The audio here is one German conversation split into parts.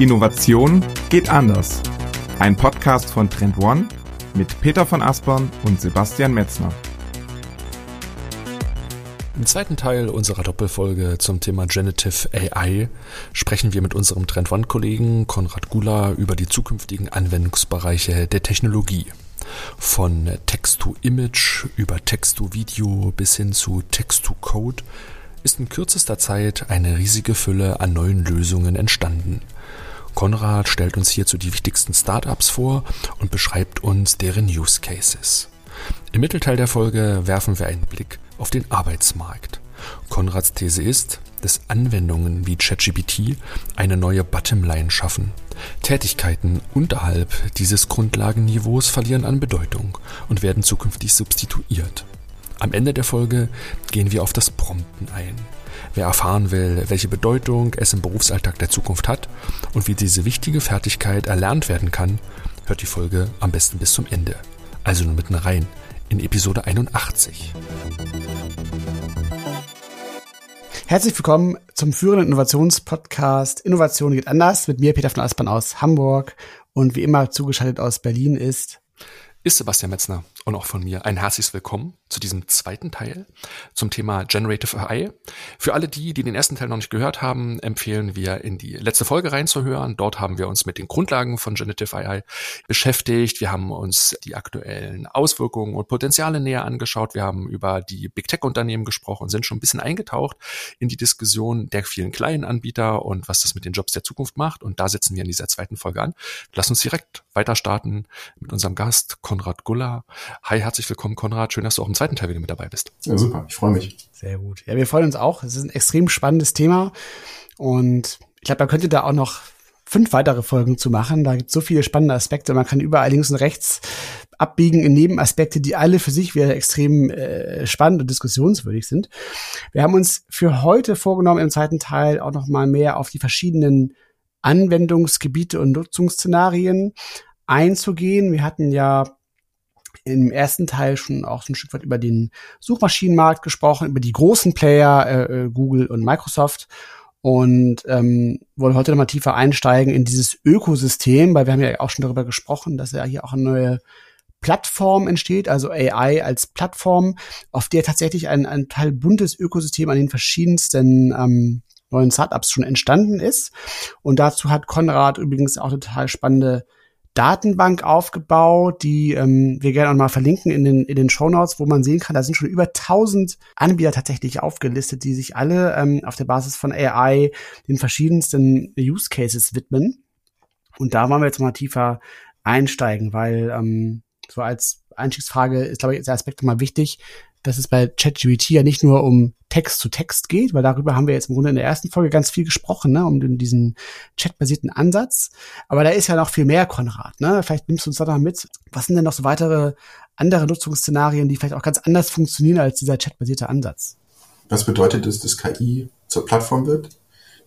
Innovation geht anders. Ein Podcast von Trend One mit Peter von Aspern und Sebastian Metzner. Im zweiten Teil unserer Doppelfolge zum Thema Generative AI sprechen wir mit unserem Trend One-Kollegen Konrad Gula über die zukünftigen Anwendungsbereiche der Technologie. Von Text-to-Image über Text-to-Video bis hin zu Text-to-Code ist in kürzester Zeit eine riesige Fülle an neuen Lösungen entstanden – Konrad stellt uns hierzu die wichtigsten Startups vor und beschreibt uns deren Use Cases. Im Mittelteil der Folge werfen wir einen Blick auf den Arbeitsmarkt. Konrads These ist, dass Anwendungen wie ChatGPT eine neue Bottomline schaffen. Tätigkeiten unterhalb dieses Grundlagenniveaus verlieren an Bedeutung und werden zukünftig substituiert. Am Ende der Folge gehen wir auf das Prompten ein. Wer erfahren will, welche Bedeutung es im Berufsalltag der Zukunft hat und wie diese wichtige Fertigkeit erlernt werden kann, hört die Folge am besten bis zum Ende. Also nur mitten rein in Episode 81. Herzlich willkommen zum führenden Innovationspodcast Innovation geht anders mit mir Peter von Aspern aus Hamburg und wie immer zugeschaltet aus Berlin ist ist Sebastian Metzner und auch von mir ein herzliches Willkommen zu diesem zweiten Teil zum Thema Generative AI. Für alle die, die den ersten Teil noch nicht gehört haben, empfehlen wir in die letzte Folge reinzuhören. Dort haben wir uns mit den Grundlagen von Generative AI beschäftigt. Wir haben uns die aktuellen Auswirkungen und Potenziale näher angeschaut. Wir haben über die Big Tech Unternehmen gesprochen und sind schon ein bisschen eingetaucht in die Diskussion der vielen kleinen Anbieter und was das mit den Jobs der Zukunft macht. Und da setzen wir in dieser zweiten Folge an. Lass uns direkt weiter starten mit unserem Gast Konrad Guller. Hi, herzlich willkommen, Konrad. Schön, dass du auch im zweiten Teil wieder mit dabei bist. Ja, super. Ich freue mich. Sehr gut. Ja, wir freuen uns auch. Es ist ein extrem spannendes Thema. Und ich glaube, man könnte da auch noch fünf weitere Folgen zu machen. Da gibt es so viele spannende Aspekte. Man kann überall links und rechts abbiegen in Nebenaspekte, die alle für sich wieder extrem äh, spannend und diskussionswürdig sind. Wir haben uns für heute vorgenommen, im zweiten Teil auch noch mal mehr auf die verschiedenen Anwendungsgebiete und Nutzungsszenarien einzugehen. Wir hatten ja im ersten Teil schon auch so ein Stück weit über den Suchmaschinenmarkt gesprochen, über die großen Player, äh, äh, Google und Microsoft. Und ähm, wollen heute nochmal tiefer einsteigen in dieses Ökosystem, weil wir haben ja auch schon darüber gesprochen, dass ja hier auch eine neue Plattform entsteht, also AI als Plattform, auf der tatsächlich ein, ein Teil buntes Ökosystem an den verschiedensten ähm, neuen Startups schon entstanden ist. Und dazu hat Konrad übrigens auch total spannende Datenbank aufgebaut, die ähm, wir gerne auch mal verlinken in den, in den Show Notes, wo man sehen kann, da sind schon über 1000 Anbieter tatsächlich aufgelistet, die sich alle ähm, auf der Basis von AI den verschiedensten Use Cases widmen. Und da wollen wir jetzt mal tiefer einsteigen, weil ähm, so als Einstiegsfrage ist, glaube ich, der Aspekt mal wichtig dass es bei ChatGPT ja nicht nur um Text zu Text geht, weil darüber haben wir jetzt im Grunde in der ersten Folge ganz viel gesprochen, ne, um diesen chatbasierten Ansatz. Aber da ist ja noch viel mehr, Konrad. Ne? Vielleicht nimmst du uns da noch mit. Was sind denn noch so weitere andere Nutzungsszenarien, die vielleicht auch ganz anders funktionieren als dieser chatbasierte Ansatz? Was bedeutet es, dass KI zur Plattform wird?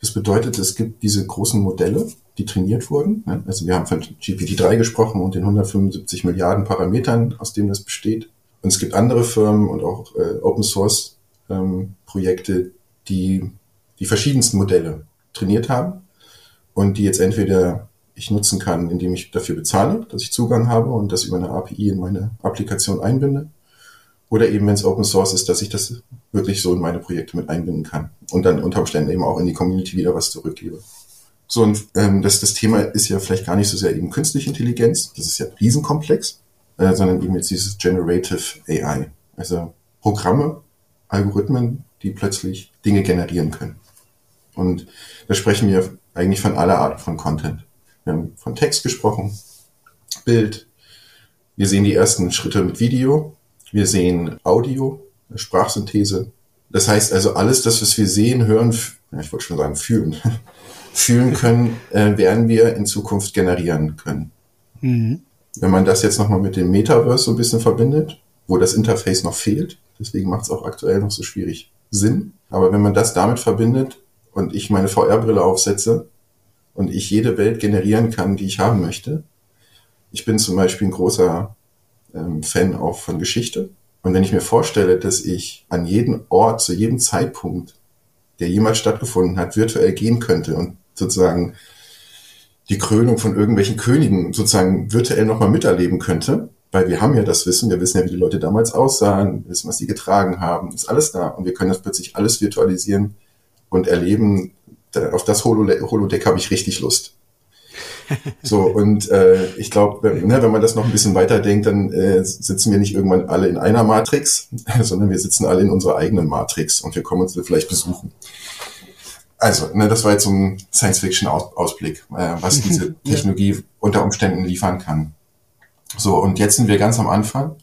Das bedeutet, es gibt diese großen Modelle, die trainiert wurden. Ne? Also wir haben von GPT-3 gesprochen und den 175 Milliarden Parametern, aus denen das besteht. Und es gibt andere Firmen und auch äh, Open Source ähm, Projekte, die die verschiedensten Modelle trainiert haben und die jetzt entweder ich nutzen kann, indem ich dafür bezahle, dass ich Zugang habe und das über eine API in meine Applikation einbinde. Oder eben, wenn es Open Source ist, dass ich das wirklich so in meine Projekte mit einbinden kann und dann unter Umständen eben auch in die Community wieder was zurückgebe. So, und ähm, das, das Thema ist ja vielleicht gar nicht so sehr eben künstliche Intelligenz, das ist ja riesenkomplex, äh, sondern eben jetzt dieses Generative AI. Also Programme, Algorithmen, die plötzlich Dinge generieren können. Und da sprechen wir eigentlich von aller Art von Content. Wir haben von Text gesprochen, Bild. Wir sehen die ersten Schritte mit Video. Wir sehen Audio, Sprachsynthese. Das heißt also alles das, was wir sehen, hören, ich wollte schon sagen fühlen, fühlen können, äh, werden wir in Zukunft generieren können. Mhm. Wenn man das jetzt nochmal mit dem Metaverse so ein bisschen verbindet, wo das Interface noch fehlt, deswegen macht es auch aktuell noch so schwierig Sinn. Aber wenn man das damit verbindet und ich meine VR-Brille aufsetze und ich jede Welt generieren kann, die ich haben möchte, ich bin zum Beispiel ein großer ähm, Fan auch von Geschichte. Und wenn ich mir vorstelle, dass ich an jeden Ort, zu jedem Zeitpunkt, der jemals stattgefunden hat, virtuell gehen könnte und sozusagen die Krönung von irgendwelchen Königen sozusagen virtuell nochmal miterleben könnte, weil wir haben ja das Wissen, wir wissen ja, wie die Leute damals aussahen, wissen, was sie getragen haben, ist alles da und wir können das plötzlich alles virtualisieren und erleben. Auf das Holodeck habe ich richtig Lust. So, und äh, ich glaube, ne, wenn man das noch ein bisschen weiter denkt, dann äh, sitzen wir nicht irgendwann alle in einer Matrix, sondern wir sitzen alle in unserer eigenen Matrix und wir kommen uns vielleicht besuchen. Also, ne, das war jetzt so ein Science-Fiction-Ausblick, äh, was diese Technologie unter Umständen liefern kann. So, und jetzt sind wir ganz am Anfang.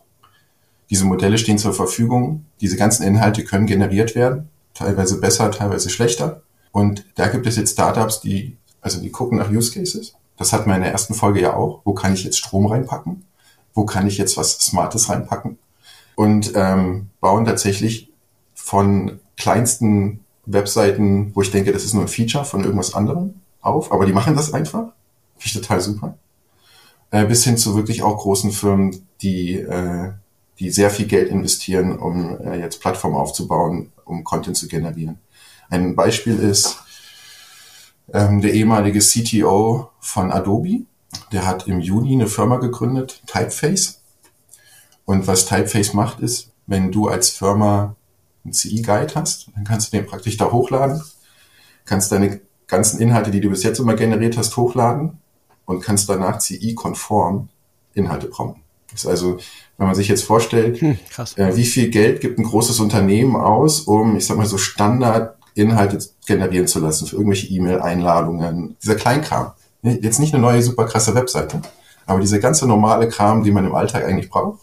Diese Modelle stehen zur Verfügung. Diese ganzen Inhalte können generiert werden, teilweise besser, teilweise schlechter. Und da gibt es jetzt Startups, die, also die gucken nach Use Cases das hatten wir in der ersten Folge ja auch. Wo kann ich jetzt Strom reinpacken? Wo kann ich jetzt was Smartes reinpacken? Und ähm, bauen tatsächlich von kleinsten Webseiten, wo ich denke, das ist nur ein Feature von irgendwas anderem auf, aber die machen das einfach. Finde ich total super. Äh, bis hin zu wirklich auch großen Firmen, die, äh, die sehr viel Geld investieren, um äh, jetzt Plattformen aufzubauen, um Content zu generieren. Ein Beispiel ist, ähm, der ehemalige CTO von Adobe, der hat im Juni eine Firma gegründet, Typeface. Und was Typeface macht, ist, wenn du als Firma einen CI-Guide hast, dann kannst du den praktisch da hochladen, kannst deine ganzen Inhalte, die du bis jetzt immer generiert hast, hochladen und kannst danach CI-konform Inhalte prompten. Das ist also, wenn man sich jetzt vorstellt, hm, äh, wie viel Geld gibt ein großes Unternehmen aus, um, ich sag mal, so Standard Inhalte generieren zu lassen für irgendwelche E-Mail-Einladungen, dieser Kleinkram. Jetzt nicht eine neue super krasse Webseite, aber diese ganze normale Kram, die man im Alltag eigentlich braucht,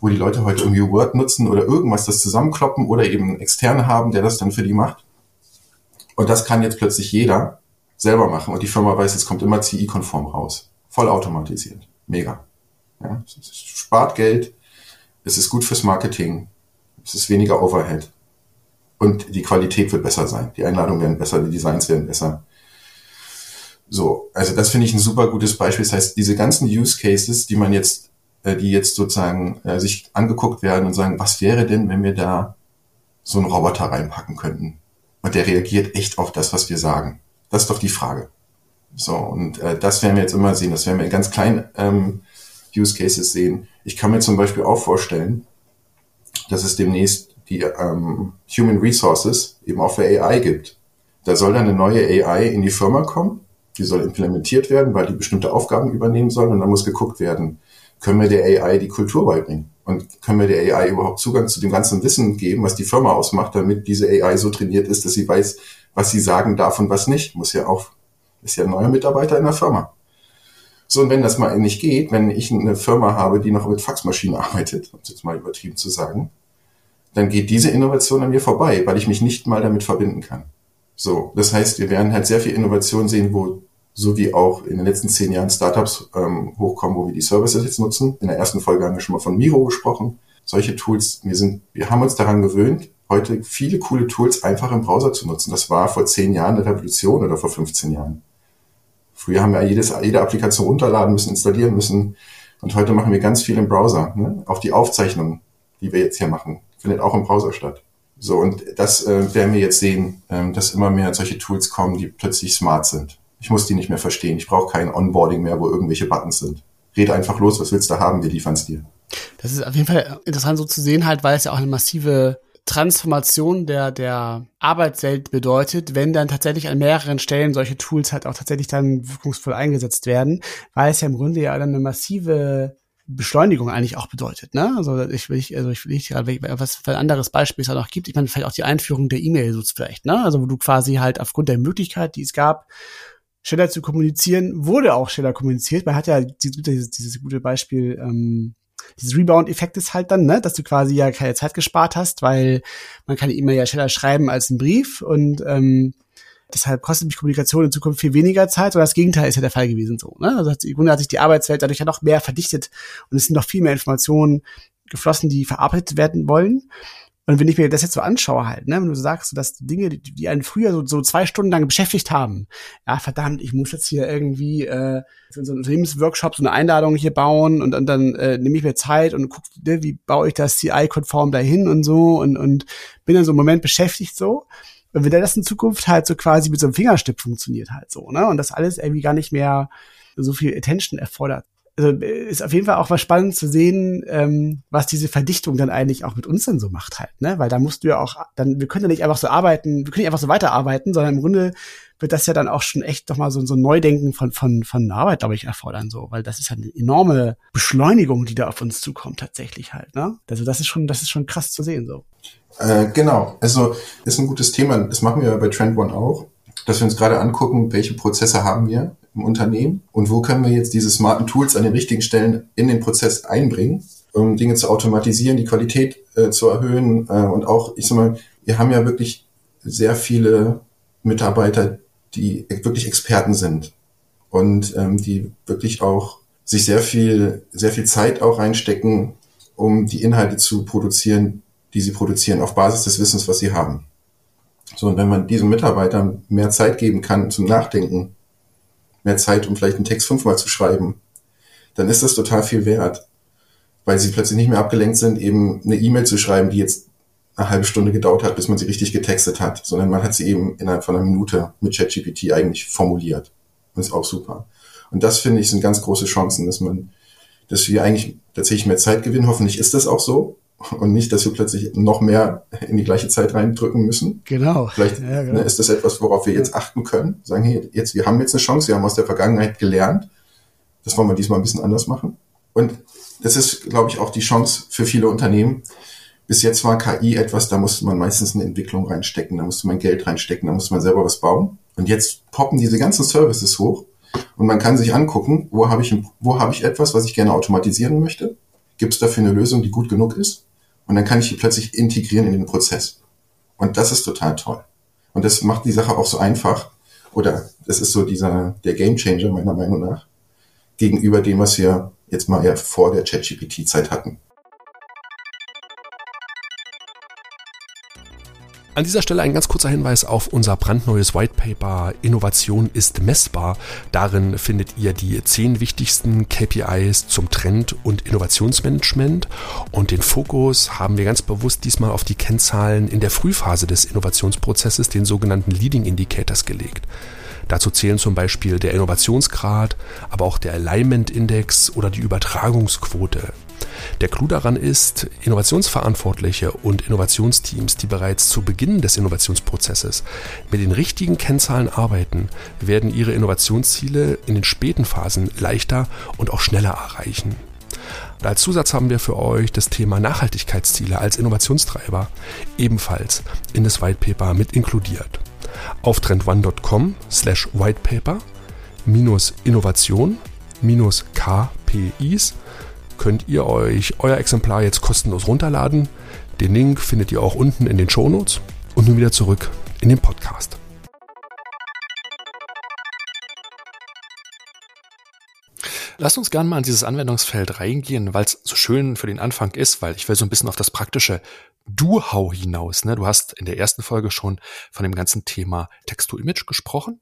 wo die Leute heute irgendwie Word nutzen oder irgendwas das zusammenkloppen oder eben externe haben, der das dann für die macht. Und das kann jetzt plötzlich jeder selber machen und die Firma weiß, es kommt immer CI-konform raus. Voll automatisiert. Mega. Ja, es spart Geld, es ist gut fürs Marketing, es ist weniger Overhead und die Qualität wird besser sein. Die Einladungen werden besser, die Designs werden besser. So, also das finde ich ein super gutes Beispiel. Das heißt, diese ganzen Use Cases, die man jetzt, äh, die jetzt sozusagen äh, sich angeguckt werden und sagen, was wäre denn, wenn wir da so einen Roboter reinpacken könnten? Und der reagiert echt auf das, was wir sagen. Das ist doch die Frage. So, und äh, das werden wir jetzt immer sehen. Das werden wir in ganz kleinen ähm, Use Cases sehen. Ich kann mir zum Beispiel auch vorstellen, dass es demnächst die ähm, Human Resources eben auch für AI gibt. Da soll dann eine neue AI in die Firma kommen, die soll implementiert werden, weil die bestimmte Aufgaben übernehmen soll und dann muss geguckt werden, können wir der AI die Kultur beibringen und können wir der AI überhaupt Zugang zu dem ganzen Wissen geben, was die Firma ausmacht, damit diese AI so trainiert ist, dass sie weiß, was sie sagen darf und was nicht. Muss ja auch, ist ja ein neuer Mitarbeiter in der Firma. So, und wenn das mal nicht geht, wenn ich eine Firma habe, die noch mit Faxmaschinen arbeitet, um es jetzt mal übertrieben zu sagen, dann geht diese Innovation an mir vorbei, weil ich mich nicht mal damit verbinden kann. So, das heißt, wir werden halt sehr viel Innovation sehen, wo so wie auch in den letzten zehn Jahren Startups ähm, hochkommen, wo wir die Services jetzt nutzen. In der ersten Folge haben wir schon mal von Miro gesprochen. Solche Tools, wir sind, wir haben uns daran gewöhnt, heute viele coole Tools einfach im Browser zu nutzen. Das war vor zehn Jahren eine Revolution oder vor 15 Jahren. Früher haben wir jedes, jede Applikation runterladen müssen, installieren müssen. Und heute machen wir ganz viel im Browser. Ne? Auch die Aufzeichnung, die wir jetzt hier machen, findet auch im Browser statt. So, und das äh, werden wir jetzt sehen, ähm, dass immer mehr solche Tools kommen, die plötzlich smart sind. Ich muss die nicht mehr verstehen. Ich brauche kein Onboarding mehr, wo irgendwelche Buttons sind. Red einfach los, was willst du haben, wir liefern es dir. Das ist auf jeden Fall interessant so zu sehen halt, weil es ja auch eine massive Transformation der, der Arbeitswelt bedeutet, wenn dann tatsächlich an mehreren Stellen solche Tools halt auch tatsächlich dann wirkungsvoll eingesetzt werden, weil es ja im Grunde ja dann eine massive Beschleunigung eigentlich auch bedeutet. Ne? Also ich will ich, also ich will nicht gerade was für ein anderes Beispiel es da noch gibt. Ich meine vielleicht auch die Einführung der E-Mail so vielleicht. Ne? Also wo du quasi halt aufgrund der Möglichkeit, die es gab, schneller zu kommunizieren, wurde auch schneller kommuniziert. Man hat ja dieses, dieses, dieses gute Beispiel. Ähm, dieses Rebound-Effekt ist halt dann, ne, dass du quasi ja keine Zeit gespart hast, weil man kann E-Mail ja schneller schreiben als ein Brief und ähm, Deshalb kostet mich Kommunikation in Zukunft viel weniger Zeit, sondern das Gegenteil ist ja der Fall gewesen so. Ne? Also im Grunde hat sich die Arbeitswelt dadurch ja noch mehr verdichtet und es sind noch viel mehr Informationen geflossen, die verarbeitet werden wollen. Und wenn ich mir das jetzt so anschaue halt, ne, wenn du sagst, dass Dinge, die, die einen früher so, so zwei Stunden lang beschäftigt haben, ja, verdammt, ich muss jetzt hier irgendwie äh, so einen Unternehmensworkshop, so eine Einladung hier bauen und, und dann äh, nehme ich mir Zeit und guck, ne, wie baue ich das CI-konform dahin und so und, und bin dann so im Moment beschäftigt so. Und wenn das in Zukunft halt so quasi mit so einem Fingerstipp funktioniert halt so, ne? Und das alles irgendwie gar nicht mehr so viel Attention erfordert. Also ist auf jeden Fall auch was spannend zu sehen, ähm, was diese Verdichtung dann eigentlich auch mit uns dann so macht halt, ne? Weil da musst du ja auch, dann, wir können ja nicht einfach so arbeiten, wir können nicht einfach so weiterarbeiten, sondern im Grunde wird das ja dann auch schon echt doch mal so, so ein Neudenken von, von, von Arbeit, glaube ich, erfordern, so, weil das ist ja eine enorme Beschleunigung, die da auf uns zukommt, tatsächlich halt, ne? Also das ist schon, das ist schon krass zu sehen, so. Äh, genau, also ist ein gutes Thema. Das machen wir bei Trend One auch, dass wir uns gerade angucken, welche Prozesse haben wir im Unternehmen und wo können wir jetzt diese smarten Tools an den richtigen Stellen in den Prozess einbringen, um Dinge zu automatisieren, die Qualität äh, zu erhöhen äh, und auch, ich sag mal, wir haben ja wirklich sehr viele Mitarbeiter, die wirklich Experten sind und ähm, die wirklich auch sich sehr viel, sehr viel Zeit auch reinstecken, um die Inhalte zu produzieren, die sie produzieren, auf Basis des Wissens, was sie haben. So, und wenn man diesen Mitarbeitern mehr Zeit geben kann zum Nachdenken, mehr Zeit, um vielleicht einen Text fünfmal zu schreiben, dann ist das total viel wert, weil sie plötzlich nicht mehr abgelenkt sind, eben eine E-Mail zu schreiben, die jetzt eine halbe Stunde gedauert hat, bis man sie richtig getextet hat, sondern man hat sie eben innerhalb von einer Minute mit ChatGPT eigentlich formuliert. Das ist auch super. Und das finde ich sind ganz große Chancen, dass man, dass wir eigentlich tatsächlich mehr Zeit gewinnen. Hoffentlich ist das auch so. Und nicht, dass wir plötzlich noch mehr in die gleiche Zeit reindrücken müssen. Genau. Vielleicht ja, genau. Ne, ist das etwas, worauf wir jetzt achten können. Sagen, hey, jetzt, wir haben jetzt eine Chance, wir haben aus der Vergangenheit gelernt. Das wollen wir diesmal ein bisschen anders machen. Und das ist, glaube ich, auch die Chance für viele Unternehmen, bis jetzt war KI etwas, da musste man meistens eine Entwicklung reinstecken, da musste man Geld reinstecken, da musste man selber was bauen. Und jetzt poppen diese ganzen Services hoch und man kann sich angucken, wo habe ich, wo habe ich etwas, was ich gerne automatisieren möchte? Gibt es dafür eine Lösung, die gut genug ist? Und dann kann ich die plötzlich integrieren in den Prozess. Und das ist total toll. Und das macht die Sache auch so einfach. Oder das ist so dieser, der Gamechanger meiner Meinung nach gegenüber dem, was wir jetzt mal eher vor der ChatGPT-Zeit hatten. An dieser Stelle ein ganz kurzer Hinweis auf unser brandneues White Paper Innovation ist messbar. Darin findet ihr die zehn wichtigsten KPIs zum Trend- und Innovationsmanagement und den Fokus haben wir ganz bewusst diesmal auf die Kennzahlen in der Frühphase des Innovationsprozesses, den sogenannten Leading Indicators gelegt. Dazu zählen zum Beispiel der Innovationsgrad, aber auch der Alignment Index oder die Übertragungsquote. Der Clou daran ist, Innovationsverantwortliche und Innovationsteams, die bereits zu Beginn des Innovationsprozesses mit den richtigen Kennzahlen arbeiten, werden ihre Innovationsziele in den späten Phasen leichter und auch schneller erreichen. Und als Zusatz haben wir für euch das Thema Nachhaltigkeitsziele als Innovationstreiber ebenfalls in das Whitepaper mit inkludiert. Auf trendone.com slash whitepaper minus Innovation minus KPIs könnt ihr euch euer Exemplar jetzt kostenlos runterladen. Den Link findet ihr auch unten in den Shownotes. Und nun wieder zurück in den Podcast. Lasst uns gerne mal in dieses Anwendungsfeld reingehen, weil es so schön für den Anfang ist, weil ich will so ein bisschen auf das Praktische Du-How hinaus. Ne? Du hast in der ersten Folge schon von dem ganzen Thema Text-to-Image gesprochen.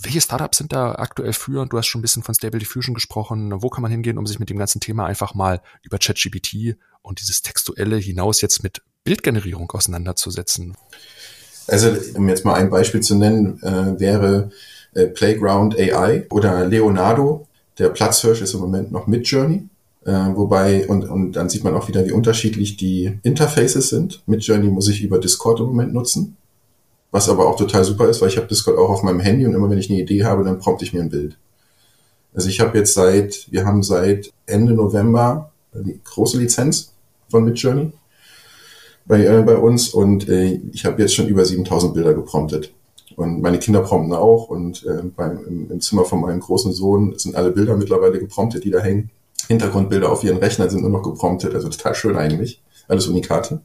Welche Startups sind da aktuell führend? Du hast schon ein bisschen von Stable Diffusion gesprochen. Wo kann man hingehen, um sich mit dem ganzen Thema einfach mal über ChatGPT und dieses Textuelle hinaus jetzt mit Bildgenerierung auseinanderzusetzen? Also, um jetzt mal ein Beispiel zu nennen, äh, wäre äh, Playground AI oder Leonardo. Der Platzhirsch ist im Moment noch Midjourney. Äh, wobei, und, und dann sieht man auch wieder, wie unterschiedlich die Interfaces sind. Mit Journey muss ich über Discord im Moment nutzen. Was aber auch total super ist, weil ich habe Discord auch auf meinem Handy und immer wenn ich eine Idee habe, dann prompte ich mir ein Bild. Also ich habe jetzt seit, wir haben seit Ende November die große Lizenz von Midjourney bei, äh, bei uns und äh, ich habe jetzt schon über 7000 Bilder gepromptet. Und meine Kinder prompten auch und äh, beim, im, im Zimmer von meinem großen Sohn sind alle Bilder mittlerweile gepromptet, die da hängen. Hintergrundbilder auf ihren Rechner sind nur noch gepromptet, also total schön eigentlich. Alles Unikate.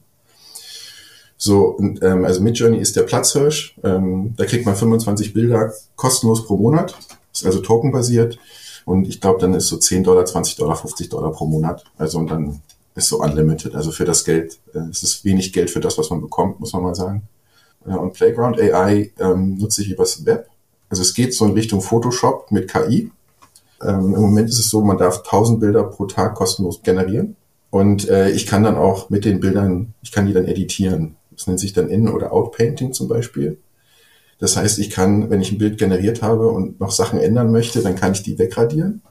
So, und, ähm, also Midjourney ist der Platzhirsch. Ähm, da kriegt man 25 Bilder kostenlos pro Monat. Ist also tokenbasiert. Und ich glaube, dann ist so 10 Dollar, 20 Dollar, 50 Dollar pro Monat. Also und dann ist so unlimited. Also für das Geld, äh, es ist wenig Geld für das, was man bekommt, muss man mal sagen. Äh, und Playground AI ähm, nutze ich übers Web. Also es geht so in Richtung Photoshop mit KI. Ähm, Im Moment ist es so, man darf 1000 Bilder pro Tag kostenlos generieren. Und äh, ich kann dann auch mit den Bildern, ich kann die dann editieren. Das nennt sich dann In- oder Outpainting zum Beispiel. Das heißt, ich kann, wenn ich ein Bild generiert habe und noch Sachen ändern möchte, dann kann ich die wegradieren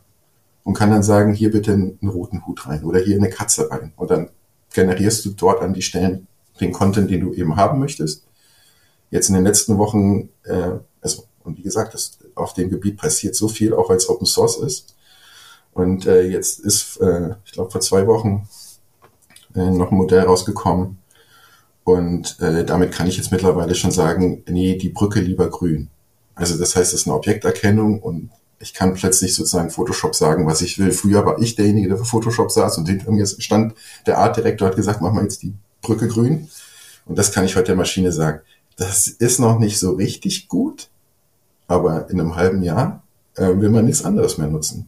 und kann dann sagen, hier bitte einen roten Hut rein oder hier eine Katze rein. Und dann generierst du dort an die Stellen den Content, den du eben haben möchtest. Jetzt in den letzten Wochen, äh, also und wie gesagt, das, auf dem Gebiet passiert so viel, auch weil es Open Source ist. Und äh, jetzt ist, äh, ich glaube, vor zwei Wochen äh, noch ein Modell rausgekommen. Und äh, damit kann ich jetzt mittlerweile schon sagen, nee, die Brücke lieber grün. Also das heißt, es ist eine Objekterkennung und ich kann plötzlich sozusagen Photoshop sagen, was ich will. Früher war ich derjenige, der für Photoshop saß und hinter mir stand der Artdirektor hat gesagt, mach mal jetzt die Brücke grün. Und das kann ich heute der Maschine sagen. Das ist noch nicht so richtig gut, aber in einem halben Jahr äh, will man nichts anderes mehr nutzen.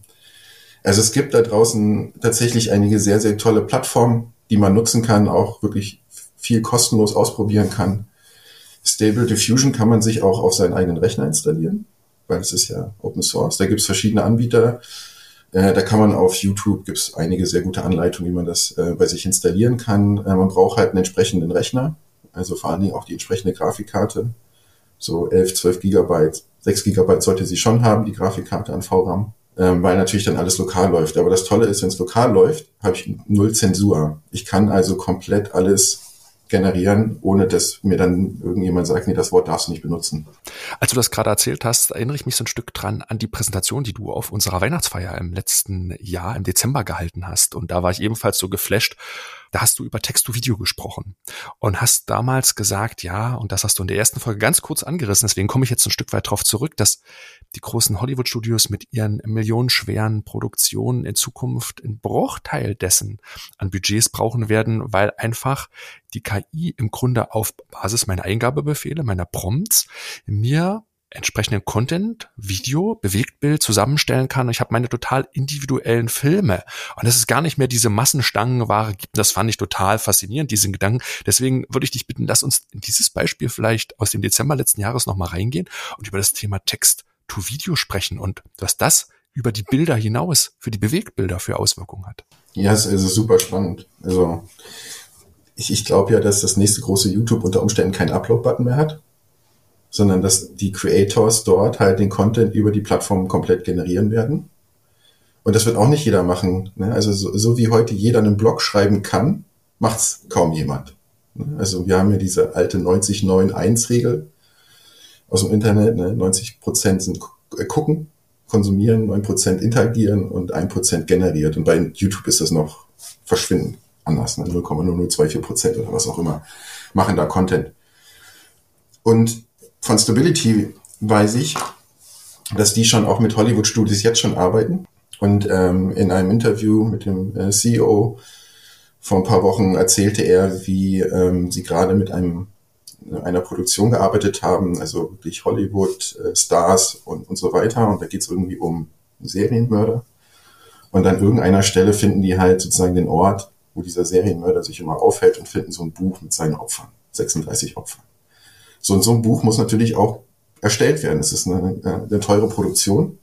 Also es gibt da draußen tatsächlich einige sehr, sehr tolle Plattformen, die man nutzen kann, auch wirklich viel kostenlos ausprobieren kann. Stable Diffusion kann man sich auch auf seinen eigenen Rechner installieren weil es ist ja Open Source. Da gibt es verschiedene Anbieter. Äh, da kann man auf YouTube, gibt es einige sehr gute Anleitungen, wie man das äh, bei sich installieren kann. Äh, man braucht halt einen entsprechenden Rechner, also vor allen Dingen auch die entsprechende Grafikkarte. So 11, 12 Gigabyte, 6 Gigabyte sollte sie schon haben, die Grafikkarte an VRAM, ähm, weil natürlich dann alles lokal läuft. Aber das Tolle ist, wenn es lokal läuft, habe ich null Zensur. Ich kann also komplett alles generieren, ohne dass mir dann irgendjemand sagt, nee, das Wort darfst du nicht benutzen. Als du das gerade erzählt hast, erinnere ich mich so ein Stück dran an die Präsentation, die du auf unserer Weihnachtsfeier im letzten Jahr im Dezember gehalten hast. Und da war ich ebenfalls so geflasht da hast du über Text-to-Video gesprochen und hast damals gesagt, ja, und das hast du in der ersten Folge ganz kurz angerissen, deswegen komme ich jetzt ein Stück weit drauf zurück, dass die großen Hollywood-Studios mit ihren millionenschweren Produktionen in Zukunft einen Bruchteil dessen an Budgets brauchen werden, weil einfach die KI im Grunde auf Basis meiner Eingabebefehle, meiner Prompts mir entsprechenden Content, Video, Bewegtbild zusammenstellen kann. Ich habe meine total individuellen Filme. Und dass es gar nicht mehr diese Massenstangenware gibt, das fand ich total faszinierend, diesen Gedanken. Deswegen würde ich dich bitten, lass uns in dieses Beispiel vielleicht aus dem Dezember letzten Jahres nochmal reingehen und über das Thema Text to Video sprechen und was das über die Bilder hinaus für die Bewegtbilder für Auswirkungen hat. Ja, es ist super spannend. Also ich, ich glaube ja, dass das nächste große YouTube unter Umständen keinen Upload-Button mehr hat sondern dass die Creators dort halt den Content über die Plattform komplett generieren werden. Und das wird auch nicht jeder machen. Ne? Also so, so, wie heute jeder einen Blog schreiben kann, macht's kaum jemand. Ne? Also wir haben ja diese alte 90-9-1-Regel aus dem Internet. Ne? 90 Prozent sind äh, gucken, konsumieren, 9 Prozent interagieren und 1 Prozent generiert. Und bei YouTube ist das noch verschwindend anders. Ne? 0,0024 Prozent oder was auch immer machen da Content. Und von Stability weiß ich, dass die schon auch mit Hollywood Studios jetzt schon arbeiten. Und ähm, in einem Interview mit dem äh, CEO vor ein paar Wochen erzählte er, wie ähm, sie gerade mit einem einer Produktion gearbeitet haben, also wirklich Hollywood-Stars äh, und, und so weiter. Und da geht es irgendwie um Serienmörder. Und an irgendeiner Stelle finden die halt sozusagen den Ort, wo dieser Serienmörder sich immer aufhält und finden so ein Buch mit seinen Opfern, 36 Opfern. So, so ein Buch muss natürlich auch erstellt werden. Es ist eine, eine teure Produktion,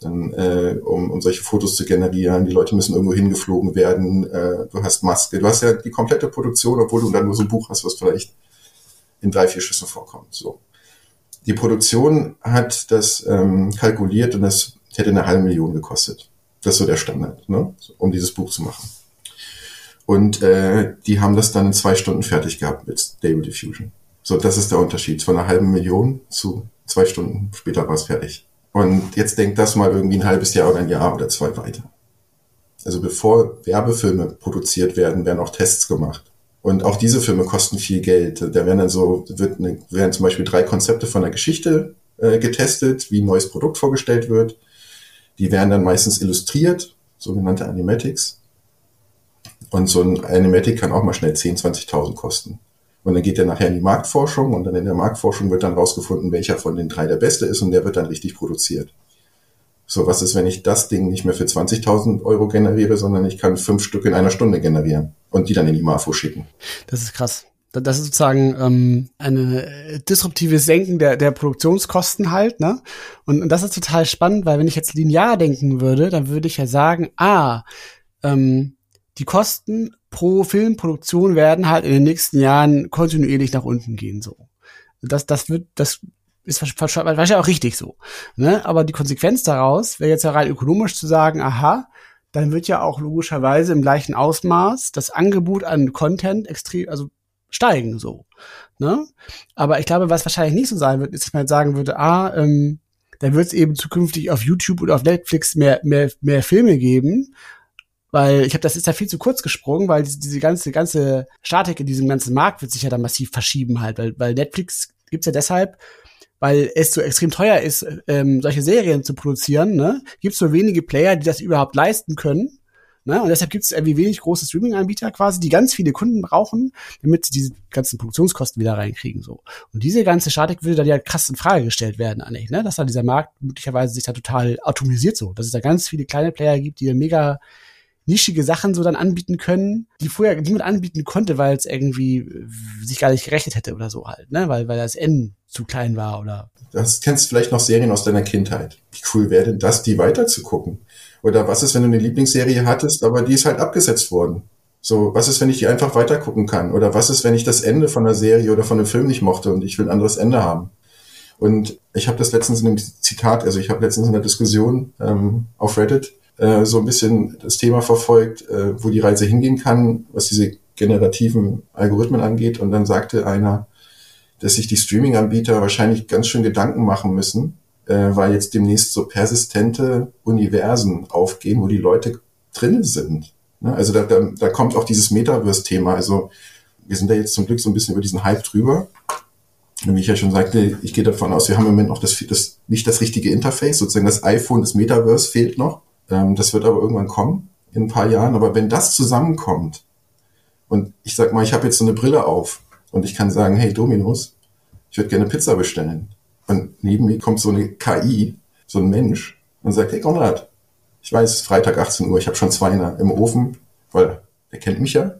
dann, äh, um, um solche Fotos zu generieren. Die Leute müssen irgendwo hingeflogen werden. Äh, du hast Maske. Du hast ja die komplette Produktion, obwohl du dann nur so ein Buch hast, was vielleicht in drei, vier Schüssen vorkommt. So. Die Produktion hat das ähm, kalkuliert und das hätte eine halbe Million gekostet. Das ist so der Standard, ne? um dieses Buch zu machen. Und äh, die haben das dann in zwei Stunden fertig gehabt mit Stable Diffusion. So, das ist der Unterschied. Von einer halben Million zu zwei Stunden später war es fertig. Und jetzt denkt das mal irgendwie ein halbes Jahr oder ein Jahr oder zwei weiter. Also bevor Werbefilme produziert werden, werden auch Tests gemacht. Und auch diese Filme kosten viel Geld. Da werden dann so, wird eine, werden zum Beispiel drei Konzepte von der Geschichte äh, getestet, wie ein neues Produkt vorgestellt wird. Die werden dann meistens illustriert, sogenannte Animatics. Und so ein Animatic kann auch mal schnell 10.000, 20.000 kosten. Und dann geht er nachher in die Marktforschung und dann in der Marktforschung wird dann rausgefunden, welcher von den drei der beste ist und der wird dann richtig produziert. So, was ist, wenn ich das Ding nicht mehr für 20.000 Euro generiere, sondern ich kann fünf Stück in einer Stunde generieren und die dann in die Marfo schicken? Das ist krass. Das ist sozusagen ähm, eine disruptive Senken der, der Produktionskosten halt, ne? Und, und das ist total spannend, weil wenn ich jetzt linear denken würde, dann würde ich ja sagen, ah, ähm, die Kosten pro Filmproduktion werden halt in den nächsten Jahren kontinuierlich nach unten gehen, so. Das, das wird, das ist wahrscheinlich auch richtig so. Ne? Aber die Konsequenz daraus wäre jetzt ja rein ökonomisch zu sagen, aha, dann wird ja auch logischerweise im gleichen Ausmaß das Angebot an Content extrem, also steigen so. Ne? Aber ich glaube, was wahrscheinlich nicht so sein wird, ist, dass man jetzt sagen würde, ah, ähm, dann wird es eben zukünftig auf YouTube oder auf Netflix mehr, mehr, mehr Filme geben. Weil ich habe, das ist ja viel zu kurz gesprungen, weil diese, diese ganze, ganze Statik in diesem ganzen Markt wird sich ja dann massiv verschieben halt, weil, weil Netflix gibt's ja deshalb, weil es so extrem teuer ist, ähm, solche Serien zu produzieren, ne? Gibt so wenige Player, die das überhaupt leisten können. Ne? Und deshalb gibt es irgendwie wenig große Streaming-Anbieter quasi, die ganz viele Kunden brauchen, damit sie diese ganzen Produktionskosten wieder reinkriegen. So. Und diese ganze Statik würde dann ja krass in Frage gestellt werden, eigentlich, ne? Dass da dieser Markt möglicherweise sich da total atomisiert so. Dass es da ganz viele kleine Player gibt, die dann mega nischige Sachen so dann anbieten können, die vorher niemand anbieten konnte, weil es irgendwie äh, sich gar nicht gerechnet hätte oder so halt, ne? Weil, weil das N zu klein war oder. Das kennst vielleicht noch Serien aus deiner Kindheit. Wie cool wäre denn das, die weiter zu gucken? Oder was ist, wenn du eine Lieblingsserie hattest, aber die ist halt abgesetzt worden? So, was ist, wenn ich die einfach weiter gucken kann? Oder was ist, wenn ich das Ende von der Serie oder von einem Film nicht mochte und ich will ein anderes Ende haben? Und ich habe das letztens in einem Zitat, also ich habe letztens in einer Diskussion ähm, auf Reddit äh, so ein bisschen das Thema verfolgt, äh, wo die Reise hingehen kann, was diese generativen Algorithmen angeht. Und dann sagte einer, dass sich die Streaming-Anbieter wahrscheinlich ganz schön Gedanken machen müssen, äh, weil jetzt demnächst so persistente Universen aufgehen, wo die Leute drinnen sind. Ne? Also da, da, da kommt auch dieses Metaverse-Thema. Also wir sind da jetzt zum Glück so ein bisschen über diesen Hype drüber. Und wie ich ja schon sagte, ich gehe davon aus, wir haben im Moment noch das, das nicht das richtige Interface, sozusagen das iPhone, das Metaverse fehlt noch. Ähm, das wird aber irgendwann kommen in ein paar Jahren. Aber wenn das zusammenkommt und ich sag mal, ich habe jetzt so eine Brille auf und ich kann sagen, hey Dominus, ich würde gerne Pizza bestellen. Und neben mir kommt so eine KI, so ein Mensch und sagt, hey Konrad, ich weiß, Freitag 18 Uhr, ich habe schon zwei im Ofen, weil der kennt mich ja.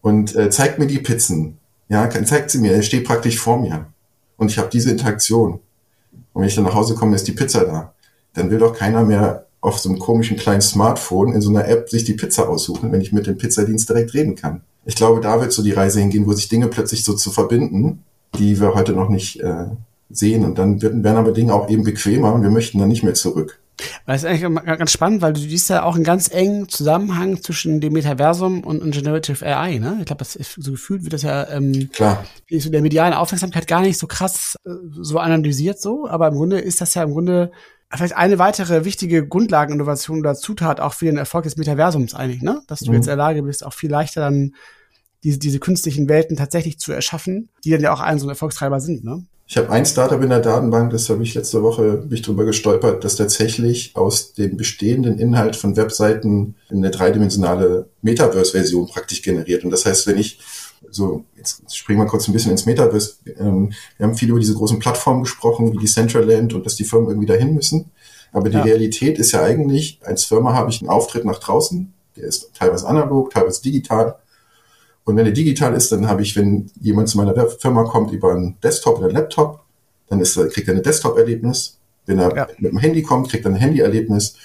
Und äh, zeigt mir die Pizzen. Ja, zeigt sie mir, er steht praktisch vor mir. Und ich habe diese Interaktion. Und wenn ich dann nach Hause komme, ist die Pizza da. Dann will doch keiner mehr auf so einem komischen kleinen Smartphone in so einer App sich die Pizza aussuchen, wenn ich mit dem Pizzadienst direkt reden kann. Ich glaube, da wird so die Reise hingehen, wo sich Dinge plötzlich so zu verbinden, die wir heute noch nicht äh, sehen. Und dann werden, werden aber Dinge auch eben bequemer und wir möchten dann nicht mehr zurück. Das ist eigentlich ganz spannend, weil du siehst ja auch einen ganz engen Zusammenhang zwischen dem Metaversum und, und Generative AI, ne? Ich glaube, das ist so gefühlt wird das ja ähm, Klar. so der medialen Aufmerksamkeit gar nicht so krass äh, so analysiert so, aber im Grunde ist das ja im Grunde vielleicht eine weitere wichtige Grundlageninnovation oder Zutat auch für den Erfolg des Metaversums eigentlich, ne? Dass du mhm. jetzt in der Lage bist, auch viel leichter dann diese, diese künstlichen Welten tatsächlich zu erschaffen, die dann ja auch ein so ein Erfolgstreiber sind, ne? Ich habe ein Startup in der Datenbank, das habe ich letzte Woche mich drüber gestolpert, das tatsächlich aus dem bestehenden Inhalt von Webseiten eine dreidimensionale Metaverse-Version praktisch generiert. Und das heißt, wenn ich so, jetzt springen wir kurz ein bisschen ins Metaverse. Ähm, wir haben viel über diese großen Plattformen gesprochen, wie die Centraland und dass die Firmen irgendwie dahin müssen. Aber die ja. Realität ist ja eigentlich, als Firma habe ich einen Auftritt nach draußen, der ist teilweise analog, teilweise digital. Und wenn der digital ist, dann habe ich, wenn jemand zu meiner Firma kommt über einen Desktop oder einen Laptop, dann ist, kriegt er ein Desktop-Erlebnis. Wenn er ja. mit dem Handy kommt, kriegt er ein Handy-Erlebnis.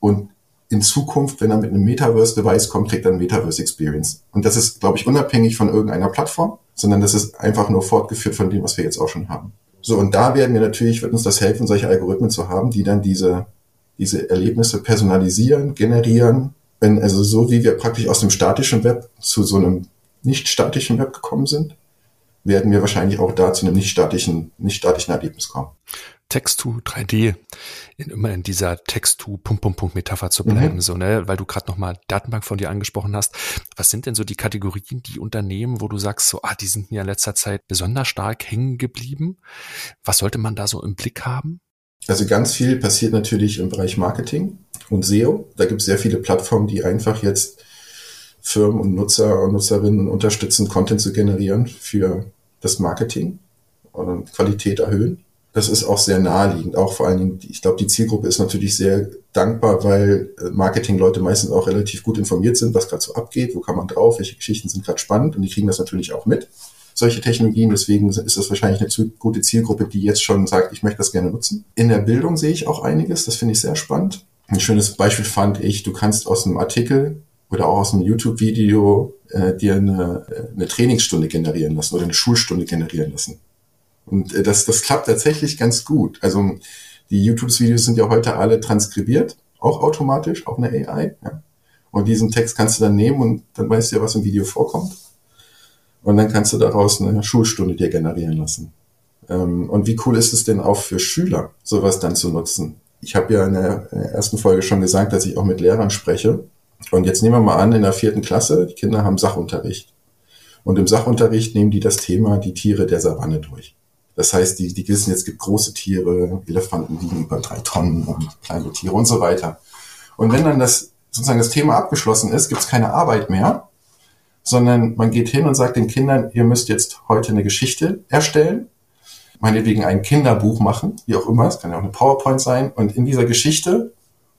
Und in Zukunft, wenn er mit einem Metaverse-Device kommt, kriegt er ein Metaverse-Experience. Und das ist, glaube ich, unabhängig von irgendeiner Plattform, sondern das ist einfach nur fortgeführt von dem, was wir jetzt auch schon haben. So, und da werden wir natürlich, wird uns das helfen, solche Algorithmen zu haben, die dann diese, diese Erlebnisse personalisieren, generieren. Wenn, also so wie wir praktisch aus dem statischen Web zu so einem nicht statischen Web gekommen sind, werden wir wahrscheinlich auch da zu einem nicht statischen, nicht statischen Erlebnis kommen. Text-to 3D, in, immer in dieser Text-to Punkt, Punkt, Punkt Metapher zu bleiben, mhm. so, ne, weil du gerade nochmal Datenbank von dir angesprochen hast. Was sind denn so die Kategorien, die Unternehmen, wo du sagst, so, ah, die sind mir in letzter Zeit besonders stark hängen geblieben? Was sollte man da so im Blick haben? Also ganz viel passiert natürlich im Bereich Marketing und SEO. Da gibt es sehr viele Plattformen, die einfach jetzt Firmen und Nutzer und Nutzerinnen unterstützen, Content zu generieren für das Marketing und Qualität erhöhen das ist auch sehr naheliegend. Auch vor allen Dingen, ich glaube, die Zielgruppe ist natürlich sehr dankbar, weil äh, Marketingleute meistens auch relativ gut informiert sind, was gerade so abgeht, wo kann man drauf, welche Geschichten sind gerade spannend und die kriegen das natürlich auch mit, solche Technologien. Deswegen ist das wahrscheinlich eine gute Zielgruppe, die jetzt schon sagt, ich möchte das gerne nutzen. In der Bildung sehe ich auch einiges, das finde ich sehr spannend. Ein schönes Beispiel fand ich, du kannst aus einem Artikel oder auch aus einem YouTube-Video äh, dir eine, eine Trainingsstunde generieren lassen oder eine Schulstunde generieren lassen. Und äh, das, das klappt tatsächlich ganz gut. Also die YouTube-Videos sind ja heute alle transkribiert, auch automatisch, auch eine AI. Ja. Und diesen Text kannst du dann nehmen und dann weißt du ja, was im Video vorkommt. Und dann kannst du daraus eine Schulstunde dir generieren lassen. Ähm, und wie cool ist es denn auch für Schüler, sowas dann zu nutzen? Ich habe ja in der ersten Folge schon gesagt, dass ich auch mit Lehrern spreche. Und jetzt nehmen wir mal an, in der vierten Klasse, die Kinder haben Sachunterricht. Und im Sachunterricht nehmen die das Thema die Tiere der Savanne durch. Das heißt, die, die wissen, jetzt gibt große Tiere, Elefanten wiegen über drei Tonnen und kleine Tiere und so weiter. Und wenn dann das sozusagen das Thema abgeschlossen ist, gibt es keine Arbeit mehr, sondern man geht hin und sagt den Kindern, ihr müsst jetzt heute eine Geschichte erstellen, meinetwegen ein Kinderbuch machen, wie auch immer, es kann ja auch eine PowerPoint sein, und in dieser Geschichte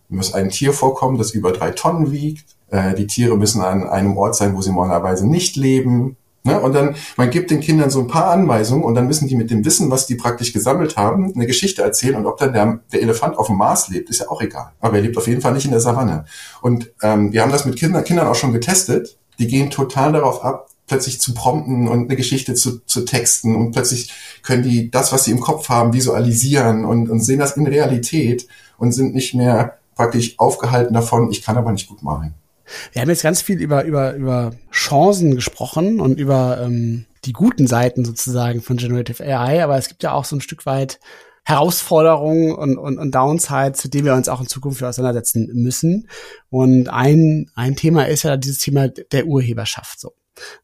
muss ein Tier vorkommen, das über drei Tonnen wiegt, äh, die Tiere müssen an einem Ort sein, wo sie normalerweise nicht leben, Ne? Und dann, man gibt den Kindern so ein paar Anweisungen und dann müssen die mit dem Wissen, was die praktisch gesammelt haben, eine Geschichte erzählen. Und ob dann der, der Elefant auf dem Mars lebt, ist ja auch egal. Aber er lebt auf jeden Fall nicht in der Savanne. Und ähm, wir haben das mit Kindern, Kindern auch schon getestet. Die gehen total darauf ab, plötzlich zu prompten und eine Geschichte zu, zu texten und plötzlich können die das, was sie im Kopf haben, visualisieren und, und sehen das in Realität und sind nicht mehr praktisch aufgehalten davon, ich kann aber nicht gut malen. Wir haben jetzt ganz viel über, über, über Chancen gesprochen und über ähm, die guten Seiten sozusagen von Generative AI, aber es gibt ja auch so ein Stück weit Herausforderungen und, und, und Downsides, mit denen wir uns auch in Zukunft auseinandersetzen müssen. Und ein, ein Thema ist ja dieses Thema der Urheberschaft so